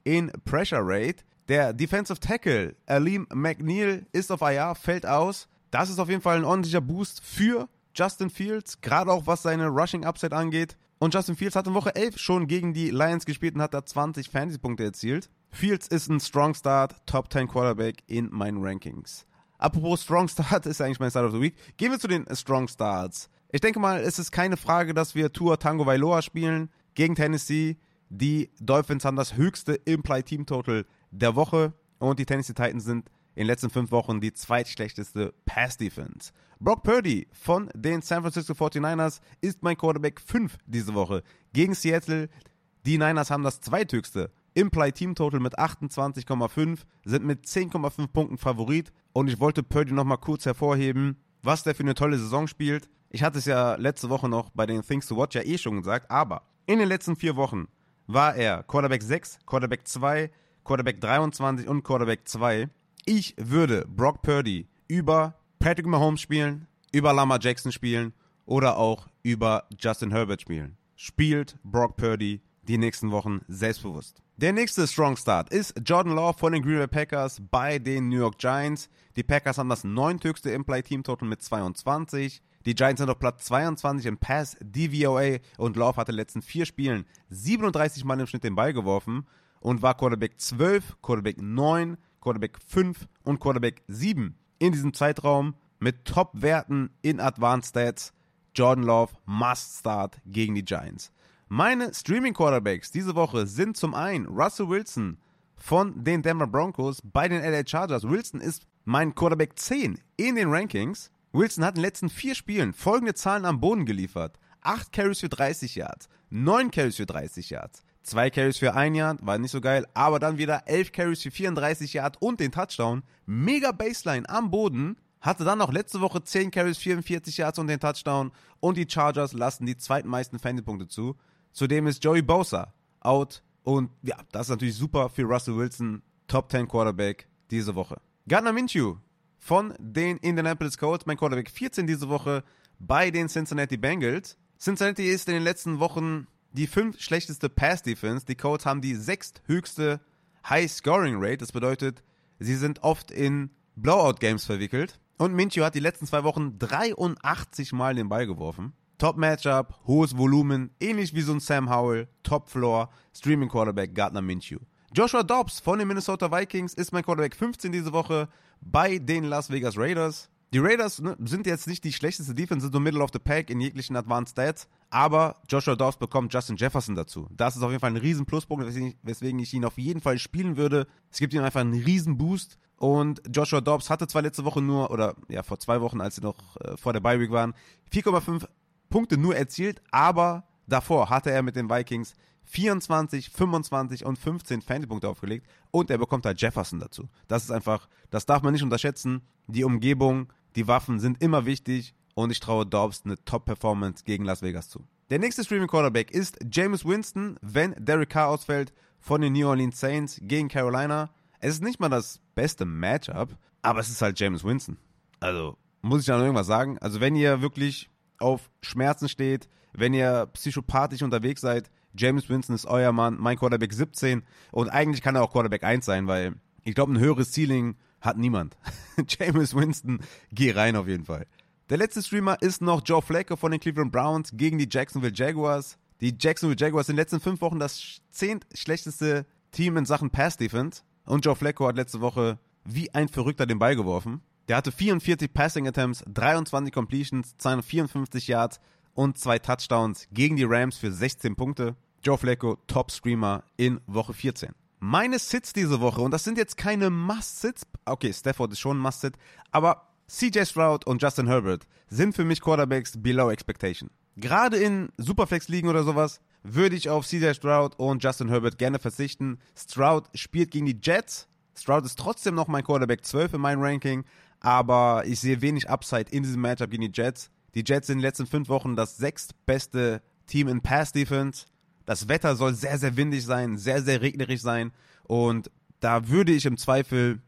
in Pressure Rate. Der Defensive Tackle Aleem McNeil ist auf IR, fällt aus. Das ist auf jeden Fall ein ordentlicher Boost für Justin Fields, gerade auch was seine Rushing Upside angeht. Und Justin Fields hat in Woche 11 schon gegen die Lions gespielt und hat da 20 Fantasy-Punkte erzielt. Fields ist ein Strong Start, Top 10 Quarterback in meinen Rankings. Apropos Strong Start ist eigentlich mein Start of the Week. Gehen wir zu den Strong Starts. Ich denke mal, es ist keine Frage, dass wir Tour Tango Vailoa spielen gegen Tennessee. Die Dolphins haben das höchste Implied Team Total der Woche und die Tennessee Titans sind in den letzten fünf Wochen die zweitschlechteste Pass Defense. Brock Purdy von den San Francisco 49ers ist mein Quarterback 5 diese Woche gegen Seattle. Die Niners haben das zweithöchste Implied Team Total mit 28,5, sind mit 10,5 Punkten Favorit und ich wollte Purdy nochmal kurz hervorheben, was der für eine tolle Saison spielt. Ich hatte es ja letzte Woche noch bei den Things to Watch ja eh schon gesagt, aber in den letzten vier Wochen war er Quarterback 6, Quarterback 2, Quarterback 23 und Quarterback 2. Ich würde Brock Purdy über Patrick Mahomes spielen, über Lamar Jackson spielen oder auch über Justin Herbert spielen. Spielt Brock Purdy die nächsten Wochen selbstbewusst. Der nächste Strong Start ist Jordan Law von den Green Bay Packers bei den New York Giants. Die Packers haben das neunthöchste Implied Team Total mit 22. Die Giants sind auf Platz 22 im Pass DVOA und Law hatte in den letzten vier Spielen 37 Mal im Schnitt den Ball geworfen und war Quarterback 12, Quarterback 9, Quarterback 5 und Quarterback 7 in diesem Zeitraum mit Top-Werten in Advanced Stats. Jordan Love must start gegen die Giants. Meine Streaming-Quarterbacks diese Woche sind zum einen Russell Wilson von den Denver Broncos bei den LA Chargers. Wilson ist mein Quarterback 10 in den Rankings. Wilson hat in den letzten vier Spielen folgende Zahlen am Boden geliefert. 8 Carries für 30 Yards, 9 Carries für 30 Yards, Zwei Carries für ein Yard, war nicht so geil, aber dann wieder elf Carries für 34 Yard und den Touchdown. Mega Baseline am Boden. Hatte dann noch letzte Woche 10 Carries, 44 Yards und den Touchdown. Und die Chargers lassen die zweitmeisten Fantasy-Punkte zu. Zudem ist Joey Bosa out. Und ja, das ist natürlich super für Russell Wilson. Top 10 Quarterback diese Woche. Gardner Minshew von den Indianapolis Colts, mein Quarterback 14 diese Woche bei den Cincinnati Bengals. Cincinnati ist in den letzten Wochen die fünf schlechteste Pass-Defense. Die Colts haben die sechsthöchste High-Scoring-Rate. Das bedeutet, sie sind oft in Blowout-Games verwickelt. Und Minchio hat die letzten zwei Wochen 83 Mal den Ball geworfen. Top-Matchup, hohes Volumen, ähnlich wie so ein Sam Howell, Top-Floor, Streaming-Quarterback Gardner Minshew. Joshua Dobbs von den Minnesota Vikings ist mein Quarterback 15 diese Woche bei den Las Vegas Raiders. Die Raiders ne, sind jetzt nicht die schlechteste Defense, sind so Middle of the Pack in jeglichen Advanced Stats, aber Joshua Dobbs bekommt Justin Jefferson dazu. Das ist auf jeden Fall ein riesen Pluspunkt, weswegen ich ihn auf jeden Fall spielen würde. Es gibt ihm einfach einen riesen Boost und Joshua Dobbs hatte zwar letzte Woche nur, oder ja, vor zwei Wochen, als sie noch äh, vor der Bye Week waren, 4,5 Punkte nur erzielt, aber davor hatte er mit den Vikings 24, 25 und 15 Fantasy-Punkte aufgelegt und er bekommt halt Jefferson dazu. Das ist einfach, das darf man nicht unterschätzen. Die Umgebung, die Waffen sind immer wichtig und ich traue Dobbs eine Top-Performance gegen Las Vegas zu. Der nächste Streaming Quarterback ist James Winston, wenn Derek Carr ausfällt von den New Orleans Saints gegen Carolina. Es ist nicht mal das beste Matchup, aber es ist halt James Winston. Also, muss ich da noch irgendwas sagen? Also, wenn ihr wirklich auf Schmerzen steht, wenn ihr psychopathisch unterwegs seid, James Winston ist euer Mann, mein Quarterback 17 und eigentlich kann er auch Quarterback 1 sein, weil ich glaube, ein höheres Ceiling hat niemand. James Winston, geh rein auf jeden Fall. Der letzte Streamer ist noch Joe Flacco von den Cleveland Browns gegen die Jacksonville Jaguars. Die Jacksonville Jaguars sind in den letzten fünf Wochen das zehnt schlechteste Team in Sachen Pass Defense. Und Joe Flacco hat letzte Woche wie ein Verrückter den Ball geworfen. Der hatte 44 Passing Attempts, 23 Completions, 254 Yards und zwei Touchdowns gegen die Rams für 16 Punkte. Joe Flacco, Top Streamer in Woche 14. Meine Sits diese Woche, und das sind jetzt keine Must-Sits, okay, Stafford ist schon ein Must-Sit, aber CJ Stroud und Justin Herbert sind für mich Quarterbacks below expectation. Gerade in Superflex-Ligen oder sowas würde ich auf CJ Stroud und Justin Herbert gerne verzichten. Stroud spielt gegen die Jets. Stroud ist trotzdem noch mein Quarterback 12 in meinem Ranking, aber ich sehe wenig Upside in diesem Matchup gegen die Jets. Die Jets sind in den letzten fünf Wochen das sechstbeste Team in Pass Defense. Das Wetter soll sehr, sehr windig sein, sehr, sehr regnerisch sein. Und da würde ich im Zweifel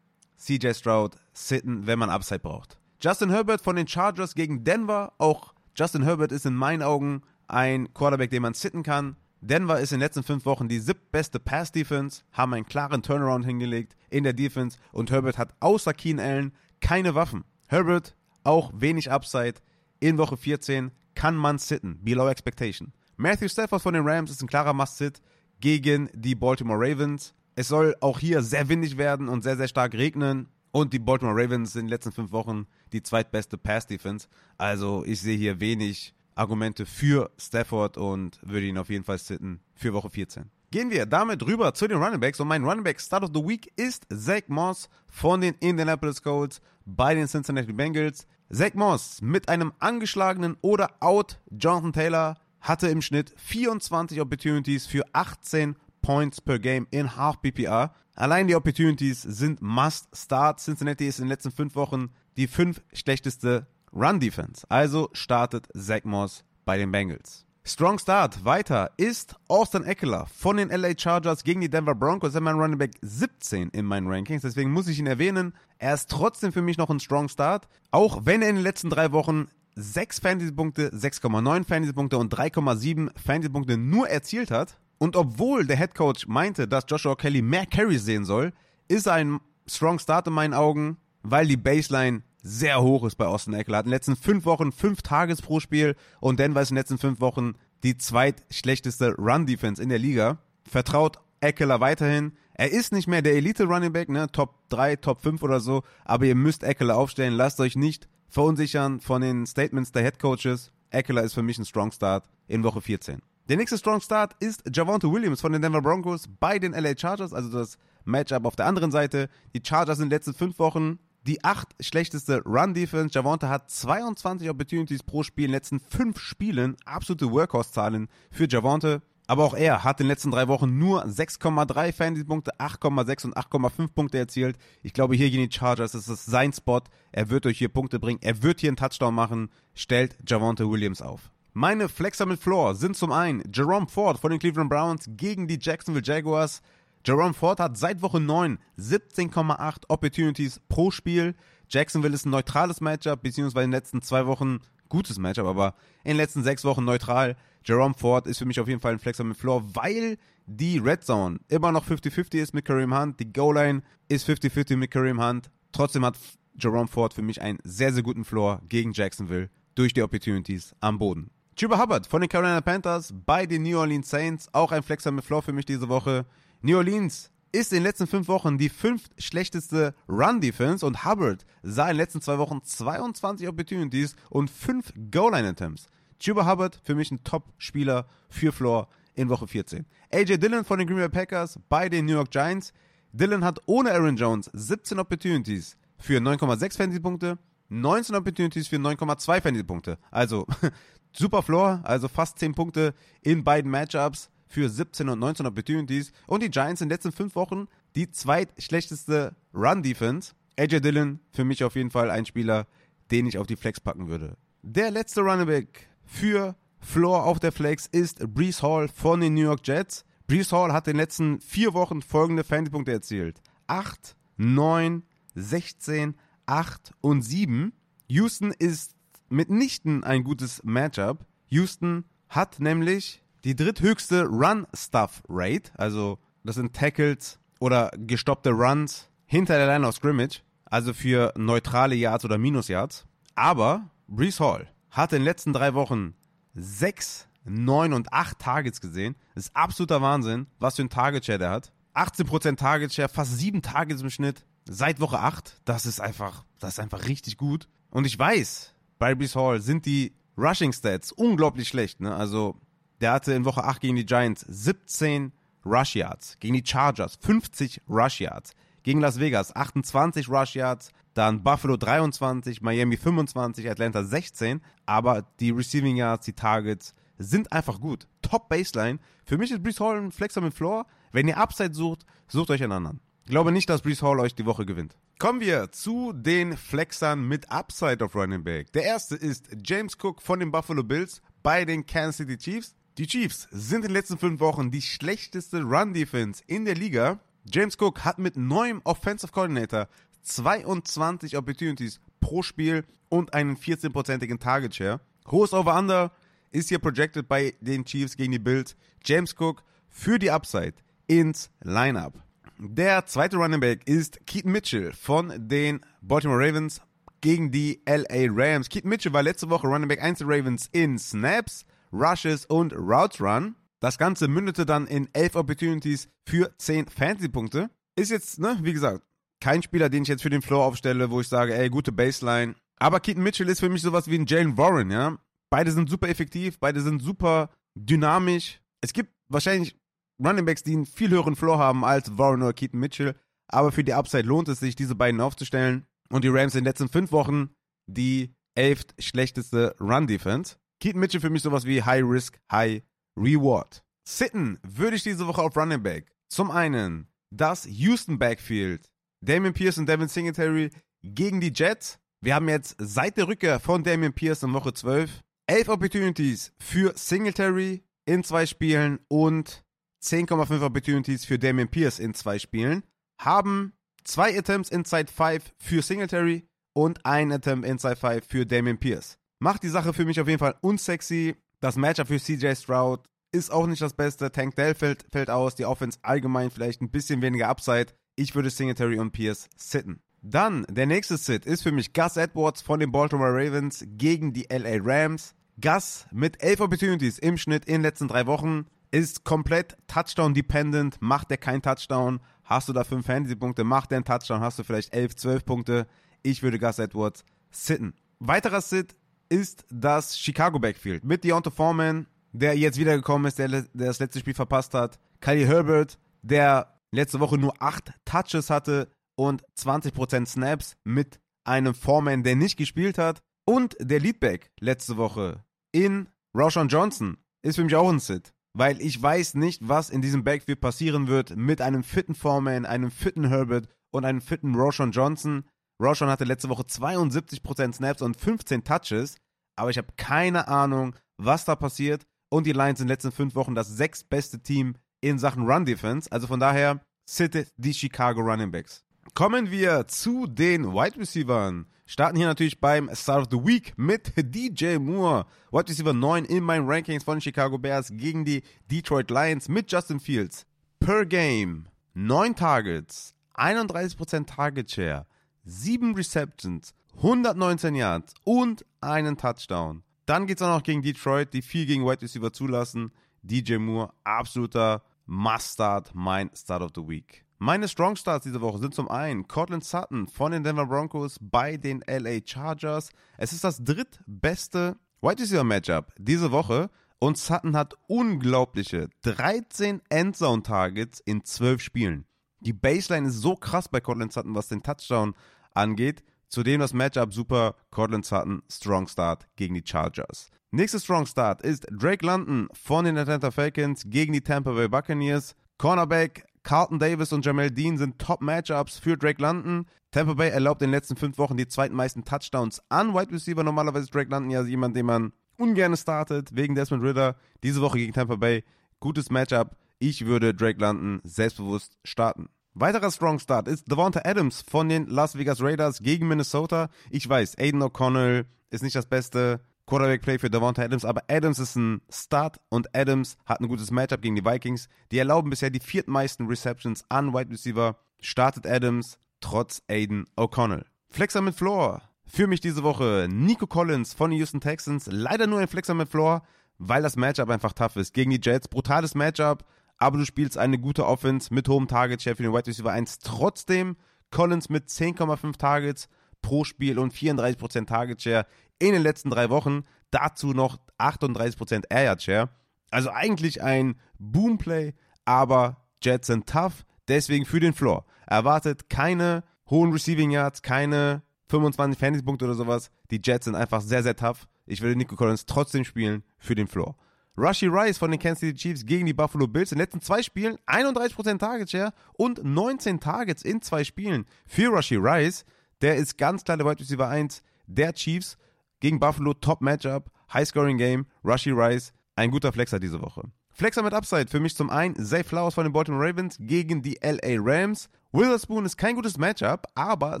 CJ Stroud sitten, wenn man Upside braucht. Justin Herbert von den Chargers gegen Denver. Auch Justin Herbert ist in meinen Augen ein Quarterback, den man sitten kann. Denver ist in den letzten fünf Wochen die siebtbeste Pass-Defense, haben einen klaren Turnaround hingelegt in der Defense und Herbert hat außer Keen Allen keine Waffen. Herbert auch wenig Upside. In Woche 14 kann man sitten, below expectation. Matthew Stafford von den Rams ist ein klarer Must-Sit gegen die Baltimore Ravens. Es soll auch hier sehr windig werden und sehr, sehr stark regnen. Und die Baltimore Ravens sind in den letzten fünf Wochen die zweitbeste Pass-Defense. Also ich sehe hier wenig Argumente für Stafford und würde ihn auf jeden Fall sitten für Woche 14. Gehen wir damit rüber zu den Running Backs und mein Running Back Start of the Week ist Zach Moss von den Indianapolis Colts bei den Cincinnati Bengals. Zach Moss mit einem angeschlagenen oder out Jonathan Taylor hatte im Schnitt 24 Opportunities für 18 Points per Game in Half PPR. Allein die Opportunities sind Must Start. Cincinnati ist in den letzten fünf Wochen die fünf schlechteste Run Defense. Also startet Zach Moss bei den Bengals. Strong Start weiter ist Austin Eckler von den LA Chargers gegen die Denver Broncos. Er ist mein Running Back 17 in meinen Rankings, deswegen muss ich ihn erwähnen. Er ist trotzdem für mich noch ein Strong Start, auch wenn er in den letzten drei Wochen 6 Fantasy-Punkte, 6,9 Fantasy-Punkte und 3,7 Fantasy-Punkte nur erzielt hat. Und obwohl der Head Coach meinte, dass Joshua Kelly mehr Carries sehen soll, ist er ein Strong Start in meinen Augen, weil die Baseline sehr hoch ist bei Austin Eckler. Hat in den letzten fünf Wochen fünf Tages pro Spiel und Denver ist in den letzten fünf Wochen die zweitschlechteste Run-Defense in der Liga. Vertraut Eckler weiterhin. Er ist nicht mehr der Elite-Running Back, ne? Top 3, Top 5 oder so, aber ihr müsst Eckler aufstellen. Lasst euch nicht verunsichern von den Statements der Head Coaches. Eckler ist für mich ein Strong Start in Woche 14. Der nächste Strong Start ist Javante Williams von den Denver Broncos bei den LA Chargers, also das Matchup auf der anderen Seite. Die Chargers in den letzten fünf Wochen die acht schlechteste Run-Defense. Javante hat 22 Opportunities pro Spiel in den letzten fünf Spielen. Absolute Workhorse-Zahlen für Javante. Aber auch er hat in den letzten drei Wochen nur 6,3 Fantasy-Punkte, 8,6 und 8,5 Punkte erzielt. Ich glaube, hier gegen die Chargers ist es sein Spot. Er wird euch hier Punkte bringen. Er wird hier einen Touchdown machen. Stellt Javante Williams auf. Meine Flexer mit Floor sind zum einen Jerome Ford von den Cleveland Browns gegen die Jacksonville Jaguars. Jerome Ford hat seit Woche 9 17,8 Opportunities pro Spiel. Jacksonville ist ein neutrales Matchup, beziehungsweise in den letzten zwei Wochen gutes Matchup, aber in den letzten sechs Wochen neutral. Jerome Ford ist für mich auf jeden Fall ein Flexer mit Floor, weil die Red Zone immer noch 50-50 ist mit Kareem Hunt. Die Goal-Line ist 50-50 mit Kareem Hunt. Trotzdem hat Jerome Ford für mich einen sehr, sehr guten Floor gegen Jacksonville durch die Opportunities am Boden. Chuba Hubbard von den Carolina Panthers bei den New Orleans Saints. Auch ein Flexer mit Floor für mich diese Woche. New Orleans ist in den letzten fünf Wochen die fünf schlechteste Run-Defense und Hubbard sah in den letzten zwei Wochen 22 Opportunities und fünf Goal-Line-Attempts. Chuba Hubbard für mich ein Top-Spieler für Floor in Woche 14. AJ Dillon von den Green Bay Packers bei den New York Giants. Dillon hat ohne Aaron Jones 17 Opportunities für 9,6 Fantasy-Punkte, 19 Opportunities für 9,2 Fantasy-Punkte. Also super Floor, also fast 10 Punkte in beiden Matchups für 17 und 19 Opportunities. Und die Giants in den letzten fünf Wochen die zweitschlechteste Run-Defense. AJ Dillon für mich auf jeden Fall ein Spieler, den ich auf die Flex packen würde. Der letzte Runnerback für Floor auf der Flex ist Brees Hall von den New York Jets. Brees Hall hat in den letzten vier Wochen folgende Fantasy-Punkte erzielt. 8, 9, 16, 8 und 7. Houston ist mitnichten ein gutes Matchup. Houston hat nämlich die dritthöchste Run-Stuff-Rate, also das sind Tackles oder gestoppte Runs hinter der Line of Scrimmage, also für neutrale Yards oder Minus-Yards. Aber Brees Hall hat in den letzten drei Wochen sechs, neun und acht Targets gesehen. Das ist absoluter Wahnsinn, was für ein Target-Share der hat. 18% Target-Share, fast sieben Targets im Schnitt seit Woche 8. Das ist einfach, das ist einfach richtig gut. Und ich weiß, bei Brees Hall sind die Rushing Stats unglaublich schlecht. Ne? Also der hatte in Woche 8 gegen die Giants 17 Rush Yards. Gegen die Chargers 50 Rush Yards. Gegen Las Vegas 28 Rush Yards. Dann Buffalo 23, Miami 25, Atlanta 16. Aber die Receiving Yards, die Targets sind einfach gut. Top Baseline. Für mich ist Brees Hall ein Flexer mit Floor. Wenn ihr Upside sucht, sucht euch einen anderen. Ich glaube nicht, dass Brees Hall euch die Woche gewinnt. Kommen wir zu den Flexern mit Upside auf Running Back. Der erste ist James Cook von den Buffalo Bills bei den Kansas City Chiefs. Die Chiefs sind in den letzten fünf Wochen die schlechteste Run-Defense in der Liga. James Cook hat mit neuem Offensive Coordinator 22 Opportunities pro Spiel und einen 14-prozentigen Target Share. Hohes Over-Under ist hier projected bei den Chiefs gegen die Bills. James Cook für die Upside ins Lineup. Der zweite Running Back ist Keaton Mitchell von den Baltimore Ravens gegen die LA Rams. Keaton Mitchell war letzte Woche Running Back 1 der Ravens in Snaps, Rushes und Routes Run. Das Ganze mündete dann in 11 Opportunities für 10 Fantasy-Punkte. Ist jetzt, ne, wie gesagt, kein Spieler, den ich jetzt für den Floor aufstelle, wo ich sage, ey, gute Baseline. Aber Keaton Mitchell ist für mich sowas wie ein Jalen Warren, ja. Beide sind super effektiv, beide sind super dynamisch. Es gibt wahrscheinlich Runningbacks, die einen viel höheren Floor haben als Warren oder Keaton Mitchell. Aber für die Upside lohnt es sich, diese beiden aufzustellen. Und die Rams in den letzten fünf Wochen die elft schlechteste Run-Defense. Keaton Mitchell für mich sowas wie High Risk, High Reward. Sitten würde ich diese Woche auf Running Back. Zum einen das Houston Backfield. Damian Pierce und Devin Singletary gegen die Jets. Wir haben jetzt seit der Rückkehr von Damian Pierce in Woche 12 elf Opportunities für Singletary in zwei Spielen und 10,5 Opportunities für Damian Pierce in zwei Spielen, haben zwei Attempts inside 5 für Singletary und ein Attempt inside 5 für Damian Pierce. Macht die Sache für mich auf jeden Fall unsexy. Das Matchup für CJ Stroud ist auch nicht das Beste. Tank Dell fällt, fällt aus. Die Offense allgemein vielleicht ein bisschen weniger Upside. Ich würde Singletary und Pierce sitten. Dann, der nächste Sit ist für mich Gus Edwards von den Baltimore Ravens gegen die LA Rams. Gus mit 11 Opportunities im Schnitt in den letzten drei Wochen ist komplett Touchdown-dependent. Macht er keinen Touchdown, hast du da 5 Fantasy-Punkte. Macht er einen Touchdown, hast du vielleicht 11, 12 Punkte. Ich würde Gus Edwards sitten. Weiterer Sit ist das Chicago Backfield mit Deontay Foreman, der jetzt wiedergekommen ist, der, der das letzte Spiel verpasst hat. Kylie Herbert, der letzte Woche nur 8 Touches hatte und 20% Snaps mit einem Foreman, der nicht gespielt hat. Und der Leadback letzte Woche in Roshan Johnson ist für mich auch ein Sit. Weil ich weiß nicht, was in diesem Backfield passieren wird mit einem fitten Foreman, einem fitten Herbert und einem fitten Roshan Johnson. Roshan hatte letzte Woche 72% Snaps und 15 Touches. Aber ich habe keine Ahnung, was da passiert. Und die Lions in den letzten fünf Wochen das sechstbeste Team in Sachen Run Defense. Also von daher sittet die Chicago Running Backs. Kommen wir zu den Wide Receivers. Starten hier natürlich beim Start of the Week mit DJ Moore. Wide Receiver 9 in meinen Rankings von Chicago Bears gegen die Detroit Lions mit Justin Fields. Per Game 9 Targets, 31% Target Share, 7 Receptions, 119 Yards und einen Touchdown. Dann geht es auch noch gegen Detroit, die viel gegen Wide Receiver zulassen. DJ Moore, absoluter Must-Start, mein Start of the Week. Meine Strong Starts diese Woche sind zum einen Cortland Sutton von den Denver Broncos bei den LA Chargers. Es ist das drittbeste Wide Receiver Matchup diese Woche und Sutton hat unglaubliche 13 Endzone Targets in 12 Spielen. Die Baseline ist so krass bei Cortland Sutton, was den Touchdown angeht. Zudem das Matchup super Cortland Sutton Strong Start gegen die Chargers. Nächster Strong Start ist Drake London von den Atlanta Falcons gegen die Tampa Bay Buccaneers. Cornerback Carlton Davis und Jamel Dean sind Top-Matchups für Drake London. Tampa Bay erlaubt in den letzten fünf Wochen die zweitmeisten Touchdowns an Wide Receiver. Normalerweise ist Drake London ja jemand, den man ungern startet, wegen Desmond Ritter. Diese Woche gegen Tampa Bay. Gutes Matchup. Ich würde Drake London selbstbewusst starten. Weiterer Strong Start ist Devonta Adams von den Las Vegas Raiders gegen Minnesota. Ich weiß, Aiden O'Connell ist nicht das Beste Quarterback-Play für Devonta Adams, aber Adams ist ein Start und Adams hat ein gutes Matchup gegen die Vikings. Die erlauben bisher die viertmeisten Receptions an Wide Receiver. Startet Adams trotz Aiden O'Connell. Flexer mit Floor. Für mich diese Woche Nico Collins von den Houston Texans. Leider nur ein Flexer mit Floor, weil das Matchup einfach tough ist. Gegen die Jets, brutales Matchup, aber du spielst eine gute Offense mit hohem Target Share für den Wide Receiver 1. Trotzdem Collins mit 10,5 Targets pro Spiel und 34% Target Share in den letzten drei Wochen. Dazu noch 38% Air Yard Share. Also eigentlich ein Boomplay, aber Jets sind tough, deswegen für den Floor. Erwartet keine hohen Receiving Yards, keine 25 Fantasy-Punkte oder sowas. Die Jets sind einfach sehr, sehr tough. Ich würde Nico Collins trotzdem spielen für den Floor. Rushy Rice von den Kansas City Chiefs gegen die Buffalo Bills in den letzten zwei Spielen 31% Target Share und 19 Targets in zwei Spielen für Rushy Rice. Der ist ganz klar der Wide Receiver 1 der Chiefs gegen Buffalo. Top Matchup, High Scoring Game. Rushy Rice, ein guter Flexer diese Woche. Flexer mit Upside für mich zum einen Zay Flowers von den Baltimore Ravens gegen die LA Rams. Witherspoon ist kein gutes Matchup, aber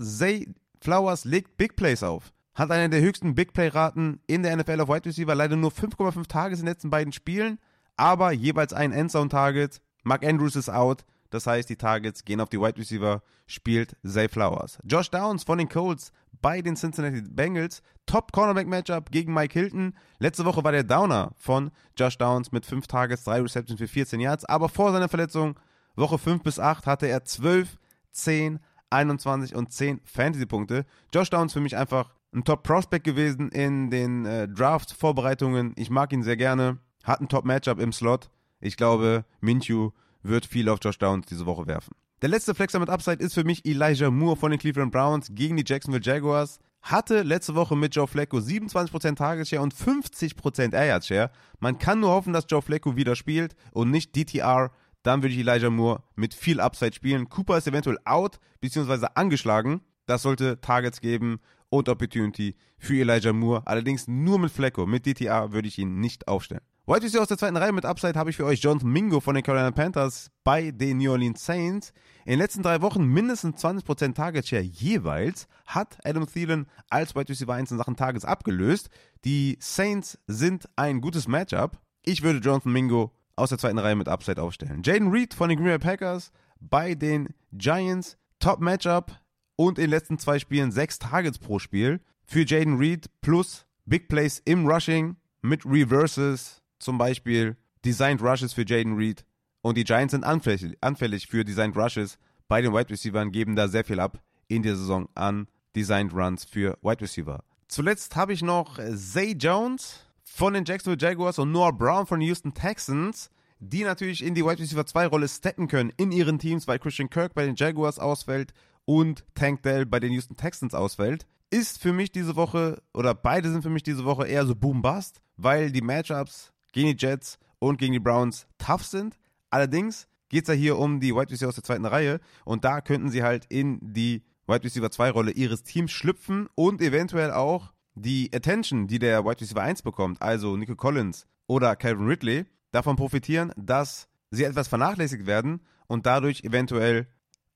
Zay Flowers legt Big Plays auf. Hat eine der höchsten Big Play-Raten in der NFL auf Wide Receiver. Leider nur 5,5 Tages in den letzten beiden Spielen, aber jeweils ein Endzone-Target. Mark Andrews ist out. Das heißt, die Targets gehen auf die Wide Receiver, spielt Zay Flowers. Josh Downs von den Colts bei den Cincinnati Bengals. Top Cornerback Matchup gegen Mike Hilton. Letzte Woche war der Downer von Josh Downs mit 5 Targets, 3 Receptions für 14 Yards. Aber vor seiner Verletzung, Woche 5 bis 8, hatte er 12, 10, 21 und 10 Fantasy-Punkte. Josh Downs für mich einfach ein Top-Prospect gewesen in den äh, Draft-Vorbereitungen. Ich mag ihn sehr gerne. Hat ein Top-Matchup im Slot. Ich glaube, Minshew wird viel auf Josh Downs diese Woche werfen. Der letzte Flexer mit Upside ist für mich Elijah Moore von den Cleveland Browns gegen die Jacksonville Jaguars. Hatte letzte Woche mit Joe Flacco 27% Target Share und 50% Air Yard Share. Man kann nur hoffen, dass Joe Flacco wieder spielt und nicht DTR. Dann würde ich Elijah Moore mit viel Upside spielen. Cooper ist eventuell out bzw. angeschlagen. Das sollte Targets geben und Opportunity für Elijah Moore. Allerdings nur mit Flecko. Mit DTA würde ich ihn nicht aufstellen. Wide Receiver aus der zweiten Reihe mit Upside habe ich für euch John Mingo von den Carolina Panthers bei den New Orleans Saints. In den letzten drei Wochen mindestens 20% Target Share jeweils hat Adam Thielen als Wide Receiver 1 in Sachen Targets abgelöst. Die Saints sind ein gutes Matchup. Ich würde Jonathan Mingo aus der zweiten Reihe mit Upside aufstellen. Jaden Reed von den Green Bay Packers bei den Giants. Top Matchup und in den letzten zwei Spielen sechs Targets pro Spiel für Jaden Reed plus Big Plays im Rushing mit Reverses, zum Beispiel Designed Rushes für Jaden Reed. Und die Giants sind anfällig, für Designed Rushes bei den Wide Receivers, geben da sehr viel ab in der Saison an Designed Runs für Wide Receiver. Zuletzt habe ich noch Zay Jones von den Jacksonville Jaguars und Noah Brown von den Houston Texans, die natürlich in die Wide Receiver 2 Rolle steppen können in ihren Teams, weil Christian Kirk bei den Jaguars ausfällt und Tank Dell bei den Houston Texans ausfällt, ist für mich diese Woche, oder beide sind für mich diese Woche eher so Boom-Bust, weil die Matchups gegen die Jets und gegen die Browns tough sind. Allerdings geht es ja hier um die Wide Receiver aus der zweiten Reihe und da könnten sie halt in die Wide Receiver 2 Rolle ihres Teams schlüpfen und eventuell auch die Attention, die der Wide Receiver 1 bekommt, also Nico Collins oder Calvin Ridley, davon profitieren, dass sie etwas vernachlässigt werden und dadurch eventuell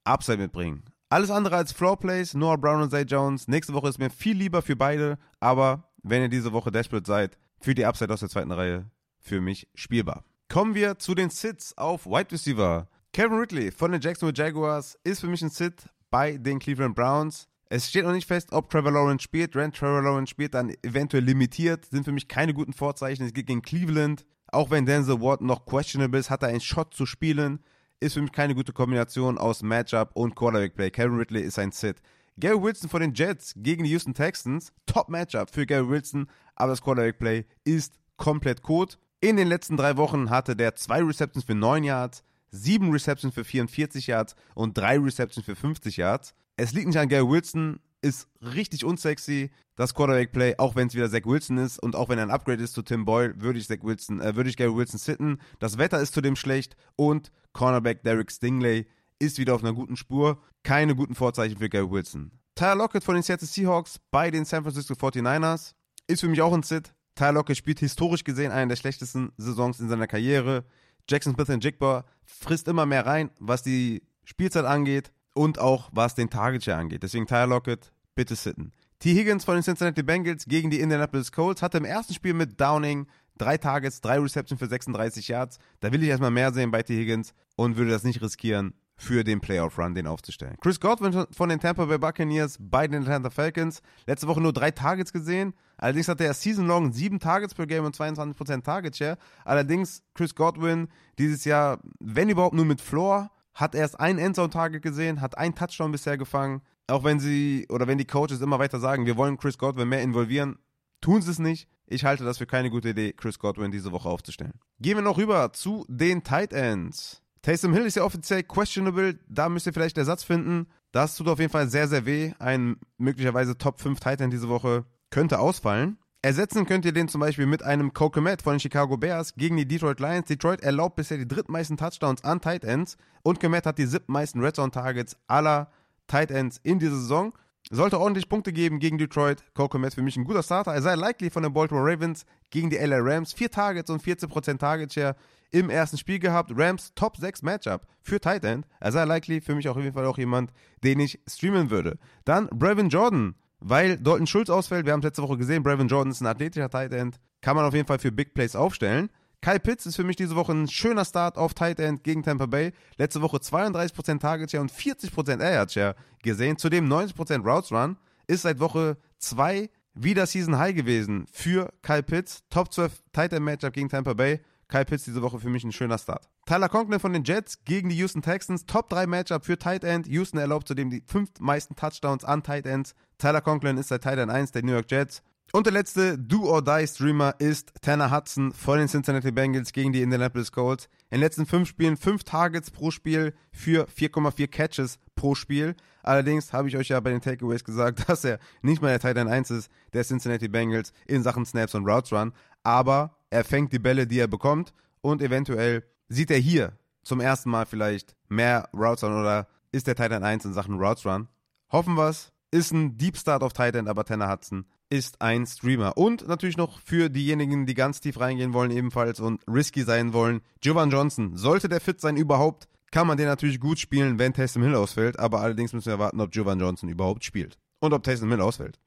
Upside mitbringen. Alles andere als Floorplays, Noah Brown und Zay Jones. Nächste Woche ist mir viel lieber für beide, aber wenn ihr diese Woche desperate seid, für die Upside aus der zweiten Reihe für mich spielbar. Kommen wir zu den Sits auf Wide Receiver. Kevin Ridley von den Jacksonville Jaguars ist für mich ein Sit bei den Cleveland Browns. Es steht noch nicht fest, ob Trevor Lawrence spielt. Wenn Trevor Lawrence spielt, dann eventuell limitiert. Sind für mich keine guten Vorzeichen. Es geht gegen Cleveland. Auch wenn Denzel Ward noch questionable ist, hat er einen Shot zu spielen ist für mich keine gute Kombination aus Matchup und Quarterback Play. Kevin Ridley ist ein Sit. Gary Wilson von den Jets gegen die Houston Texans. Top Matchup für Gary Wilson, aber das Quarterback Play ist komplett kot. In den letzten drei Wochen hatte der zwei Receptions für 9 Yards, sieben Receptions für 44 Yards und drei Receptions für 50 Yards. Es liegt nicht an Gary Wilson, ist richtig unsexy. Das Quarterback-Play, auch wenn es wieder Zach Wilson ist und auch wenn er ein Upgrade ist zu Tim Boyle, würde ich Zach Wilson, äh, würde ich Gary Wilson sitten. Das Wetter ist zudem schlecht und Cornerback Derek Stingley ist wieder auf einer guten Spur. Keine guten Vorzeichen für Gary Wilson. Tyler Lockett von den Seattle Seahawks bei den San Francisco 49ers ist für mich auch ein Sit. Tyler Lockett spielt historisch gesehen eine der schlechtesten Saisons in seiner Karriere. Jackson Smith und Jigba frisst immer mehr rein, was die Spielzeit angeht und auch was den Target Share angeht. Deswegen Tyler Lockett, bitte sitten. T. Higgins von den Cincinnati Bengals gegen die Indianapolis Colts hatte im ersten Spiel mit Downing drei Targets, drei Receptions für 36 Yards. Da will ich erstmal mehr sehen bei T. Higgins und würde das nicht riskieren, für den Playoff-Run den aufzustellen. Chris Godwin von den Tampa Bay Buccaneers bei den Atlanta Falcons. Letzte Woche nur drei Targets gesehen. Allerdings hatte er season-long sieben Targets per Game und 22% Target Share. Allerdings Chris Godwin dieses Jahr, wenn überhaupt nur mit Floor, hat erst ein Endzone-Target gesehen, hat einen Touchdown bisher gefangen. Auch wenn sie oder wenn die Coaches immer weiter sagen, wir wollen Chris Godwin mehr involvieren, tun sie es nicht. Ich halte das für keine gute Idee, Chris Godwin diese Woche aufzustellen. Gehen wir noch rüber zu den Tight Ends. Taysom Hill ist ja offiziell questionable, da müsst ihr vielleicht Ersatz finden. Das tut auf jeden Fall sehr, sehr weh. Ein möglicherweise Top 5 Titan diese Woche könnte ausfallen. Ersetzen könnt ihr den zum Beispiel mit einem Kokemet von den Chicago Bears gegen die Detroit Lions. Detroit erlaubt bisher die drittmeisten Touchdowns an Tight Ends und Komet hat die siebtmeisten Red Zone Targets aller Tight Ends in dieser Saison. Sollte ordentlich Punkte geben gegen Detroit. Kokemet für mich ein guter Starter. Er sei likely von den Baltimore Ravens gegen die LA Rams. Vier Targets und 14% Target Share im ersten Spiel gehabt. Rams Top 6 Matchup für Tight End. Er sei likely für mich auf jeden Fall auch jemand, den ich streamen würde. Dann Brevin Jordan weil Dalton Schulz ausfällt. Wir haben es letzte Woche gesehen, Brevin Jordan ist ein athletischer Tight End. Kann man auf jeden Fall für Big Plays aufstellen. Kyle Pitts ist für mich diese Woche ein schöner Start auf Tight End gegen Tampa Bay. Letzte Woche 32% Target Share und 40% Air Share gesehen. Zudem 90% Routes Run. Ist seit Woche 2 wieder Season High gewesen für Kyle Pitts. Top 12 Tight End Matchup gegen Tampa Bay. Kyle Pitts diese Woche für mich ein schöner Start. Tyler Conklin von den Jets gegen die Houston Texans. Top 3 Matchup für Tight End. Houston erlaubt zudem die fünf meisten Touchdowns an Tight Ends. Tyler Conklin ist der Tight End 1 der New York Jets. Und der letzte Do-or-Die-Streamer ist Tanner Hudson von den Cincinnati Bengals gegen die Indianapolis Colts. In den letzten fünf Spielen fünf Targets pro Spiel für 4,4 Catches pro Spiel. Allerdings habe ich euch ja bei den Takeaways gesagt, dass er nicht mal der Tight End 1 ist der Cincinnati Bengals in Sachen Snaps und Routes Run. Aber er fängt die Bälle, die er bekommt und eventuell sieht er hier zum ersten Mal vielleicht mehr Routes Run oder ist der Titan 1 in Sachen Routes Run. Hoffen wir's. Ist ein Deep Start auf Titan, aber Tanner Hudson ist ein Streamer. Und natürlich noch für diejenigen, die ganz tief reingehen wollen ebenfalls und risky sein wollen, Jovan Johnson. Sollte der fit sein überhaupt, kann man den natürlich gut spielen, wenn Taysom Hill ausfällt, aber allerdings müssen wir warten, ob Jovan Johnson überhaupt spielt. Und ob Taysom Hill ausfällt.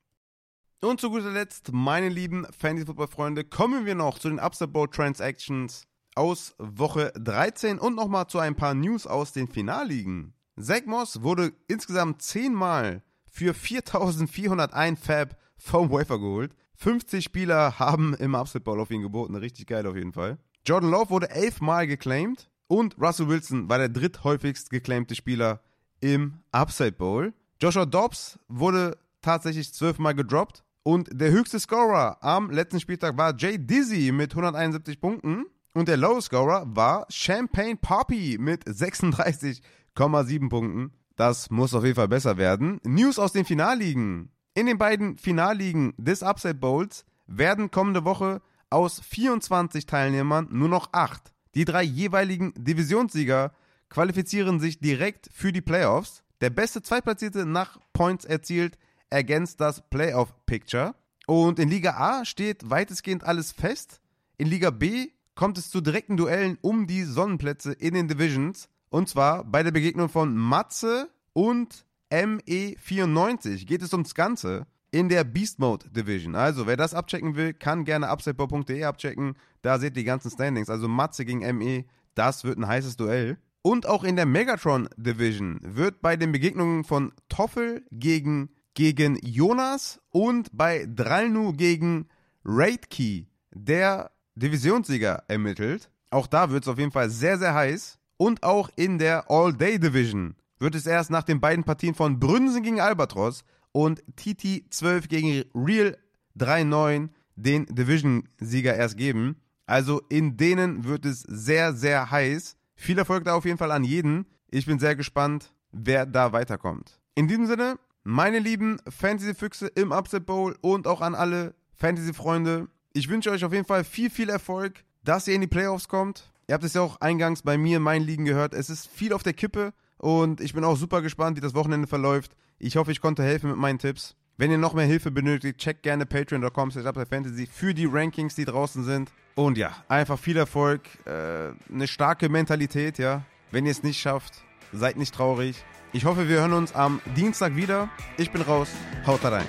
Und zu guter Letzt, meine lieben Fantasy-Football-Freunde, kommen wir noch zu den Upset Bowl Transactions aus Woche 13 und nochmal zu ein paar News aus den Finalligen. Zach Moss wurde insgesamt 10 Mal für 4401 Fab vom Wafer geholt. 50 Spieler haben im Upset Bowl auf ihn geboten, richtig geil auf jeden Fall. Jordan Love wurde 11 Mal geclaimed und Russell Wilson war der dritthäufigst geclaimte Spieler im Upside Bowl. Joshua Dobbs wurde tatsächlich 12 Mal gedroppt und der höchste Scorer am letzten Spieltag war Jay Dizzy mit 171 Punkten. Und der Low Scorer war Champagne Poppy mit 36,7 Punkten. Das muss auf jeden Fall besser werden. News aus den Finalligen. In den beiden Finalligen des Upside Bowls werden kommende Woche aus 24 Teilnehmern nur noch 8. Die drei jeweiligen Divisionssieger qualifizieren sich direkt für die Playoffs. Der beste Zweitplatzierte nach Points erzielt ergänzt das Playoff-Picture. Und in Liga A steht weitestgehend alles fest. In Liga B kommt es zu direkten Duellen um die Sonnenplätze in den Divisions. Und zwar bei der Begegnung von Matze und ME94 geht es ums Ganze in der Beast Mode Division. Also, wer das abchecken will, kann gerne upseteball.de abchecken. Da seht ihr die ganzen Standings. Also Matze gegen ME, das wird ein heißes Duell. Und auch in der Megatron Division wird bei den Begegnungen von Toffel gegen gegen Jonas und bei Dralnu gegen Raidkey, der Divisionssieger, ermittelt. Auch da wird es auf jeden Fall sehr, sehr heiß. Und auch in der All-Day Division wird es erst nach den beiden Partien von Brünsen gegen Albatros und TT 12 gegen Real 3-9 den Division-Sieger erst geben. Also in denen wird es sehr, sehr heiß. Viel Erfolg da auf jeden Fall an jeden. Ich bin sehr gespannt, wer da weiterkommt. In diesem Sinne, meine lieben Fantasy-Füchse im Upset Bowl und auch an alle Fantasy-Freunde, ich wünsche euch auf jeden Fall viel, viel Erfolg, dass ihr in die Playoffs kommt. Ihr habt es ja auch eingangs bei mir in meinen Ligen gehört. Es ist viel auf der Kippe und ich bin auch super gespannt, wie das Wochenende verläuft. Ich hoffe, ich konnte helfen mit meinen Tipps. Wenn ihr noch mehr Hilfe benötigt, checkt gerne patreon.com fantasy für die Rankings, die draußen sind. Und ja, einfach viel Erfolg, äh, eine starke Mentalität, ja. Wenn ihr es nicht schafft, seid nicht traurig. Ich hoffe, wir hören uns am Dienstag wieder. Ich bin raus. Haut rein.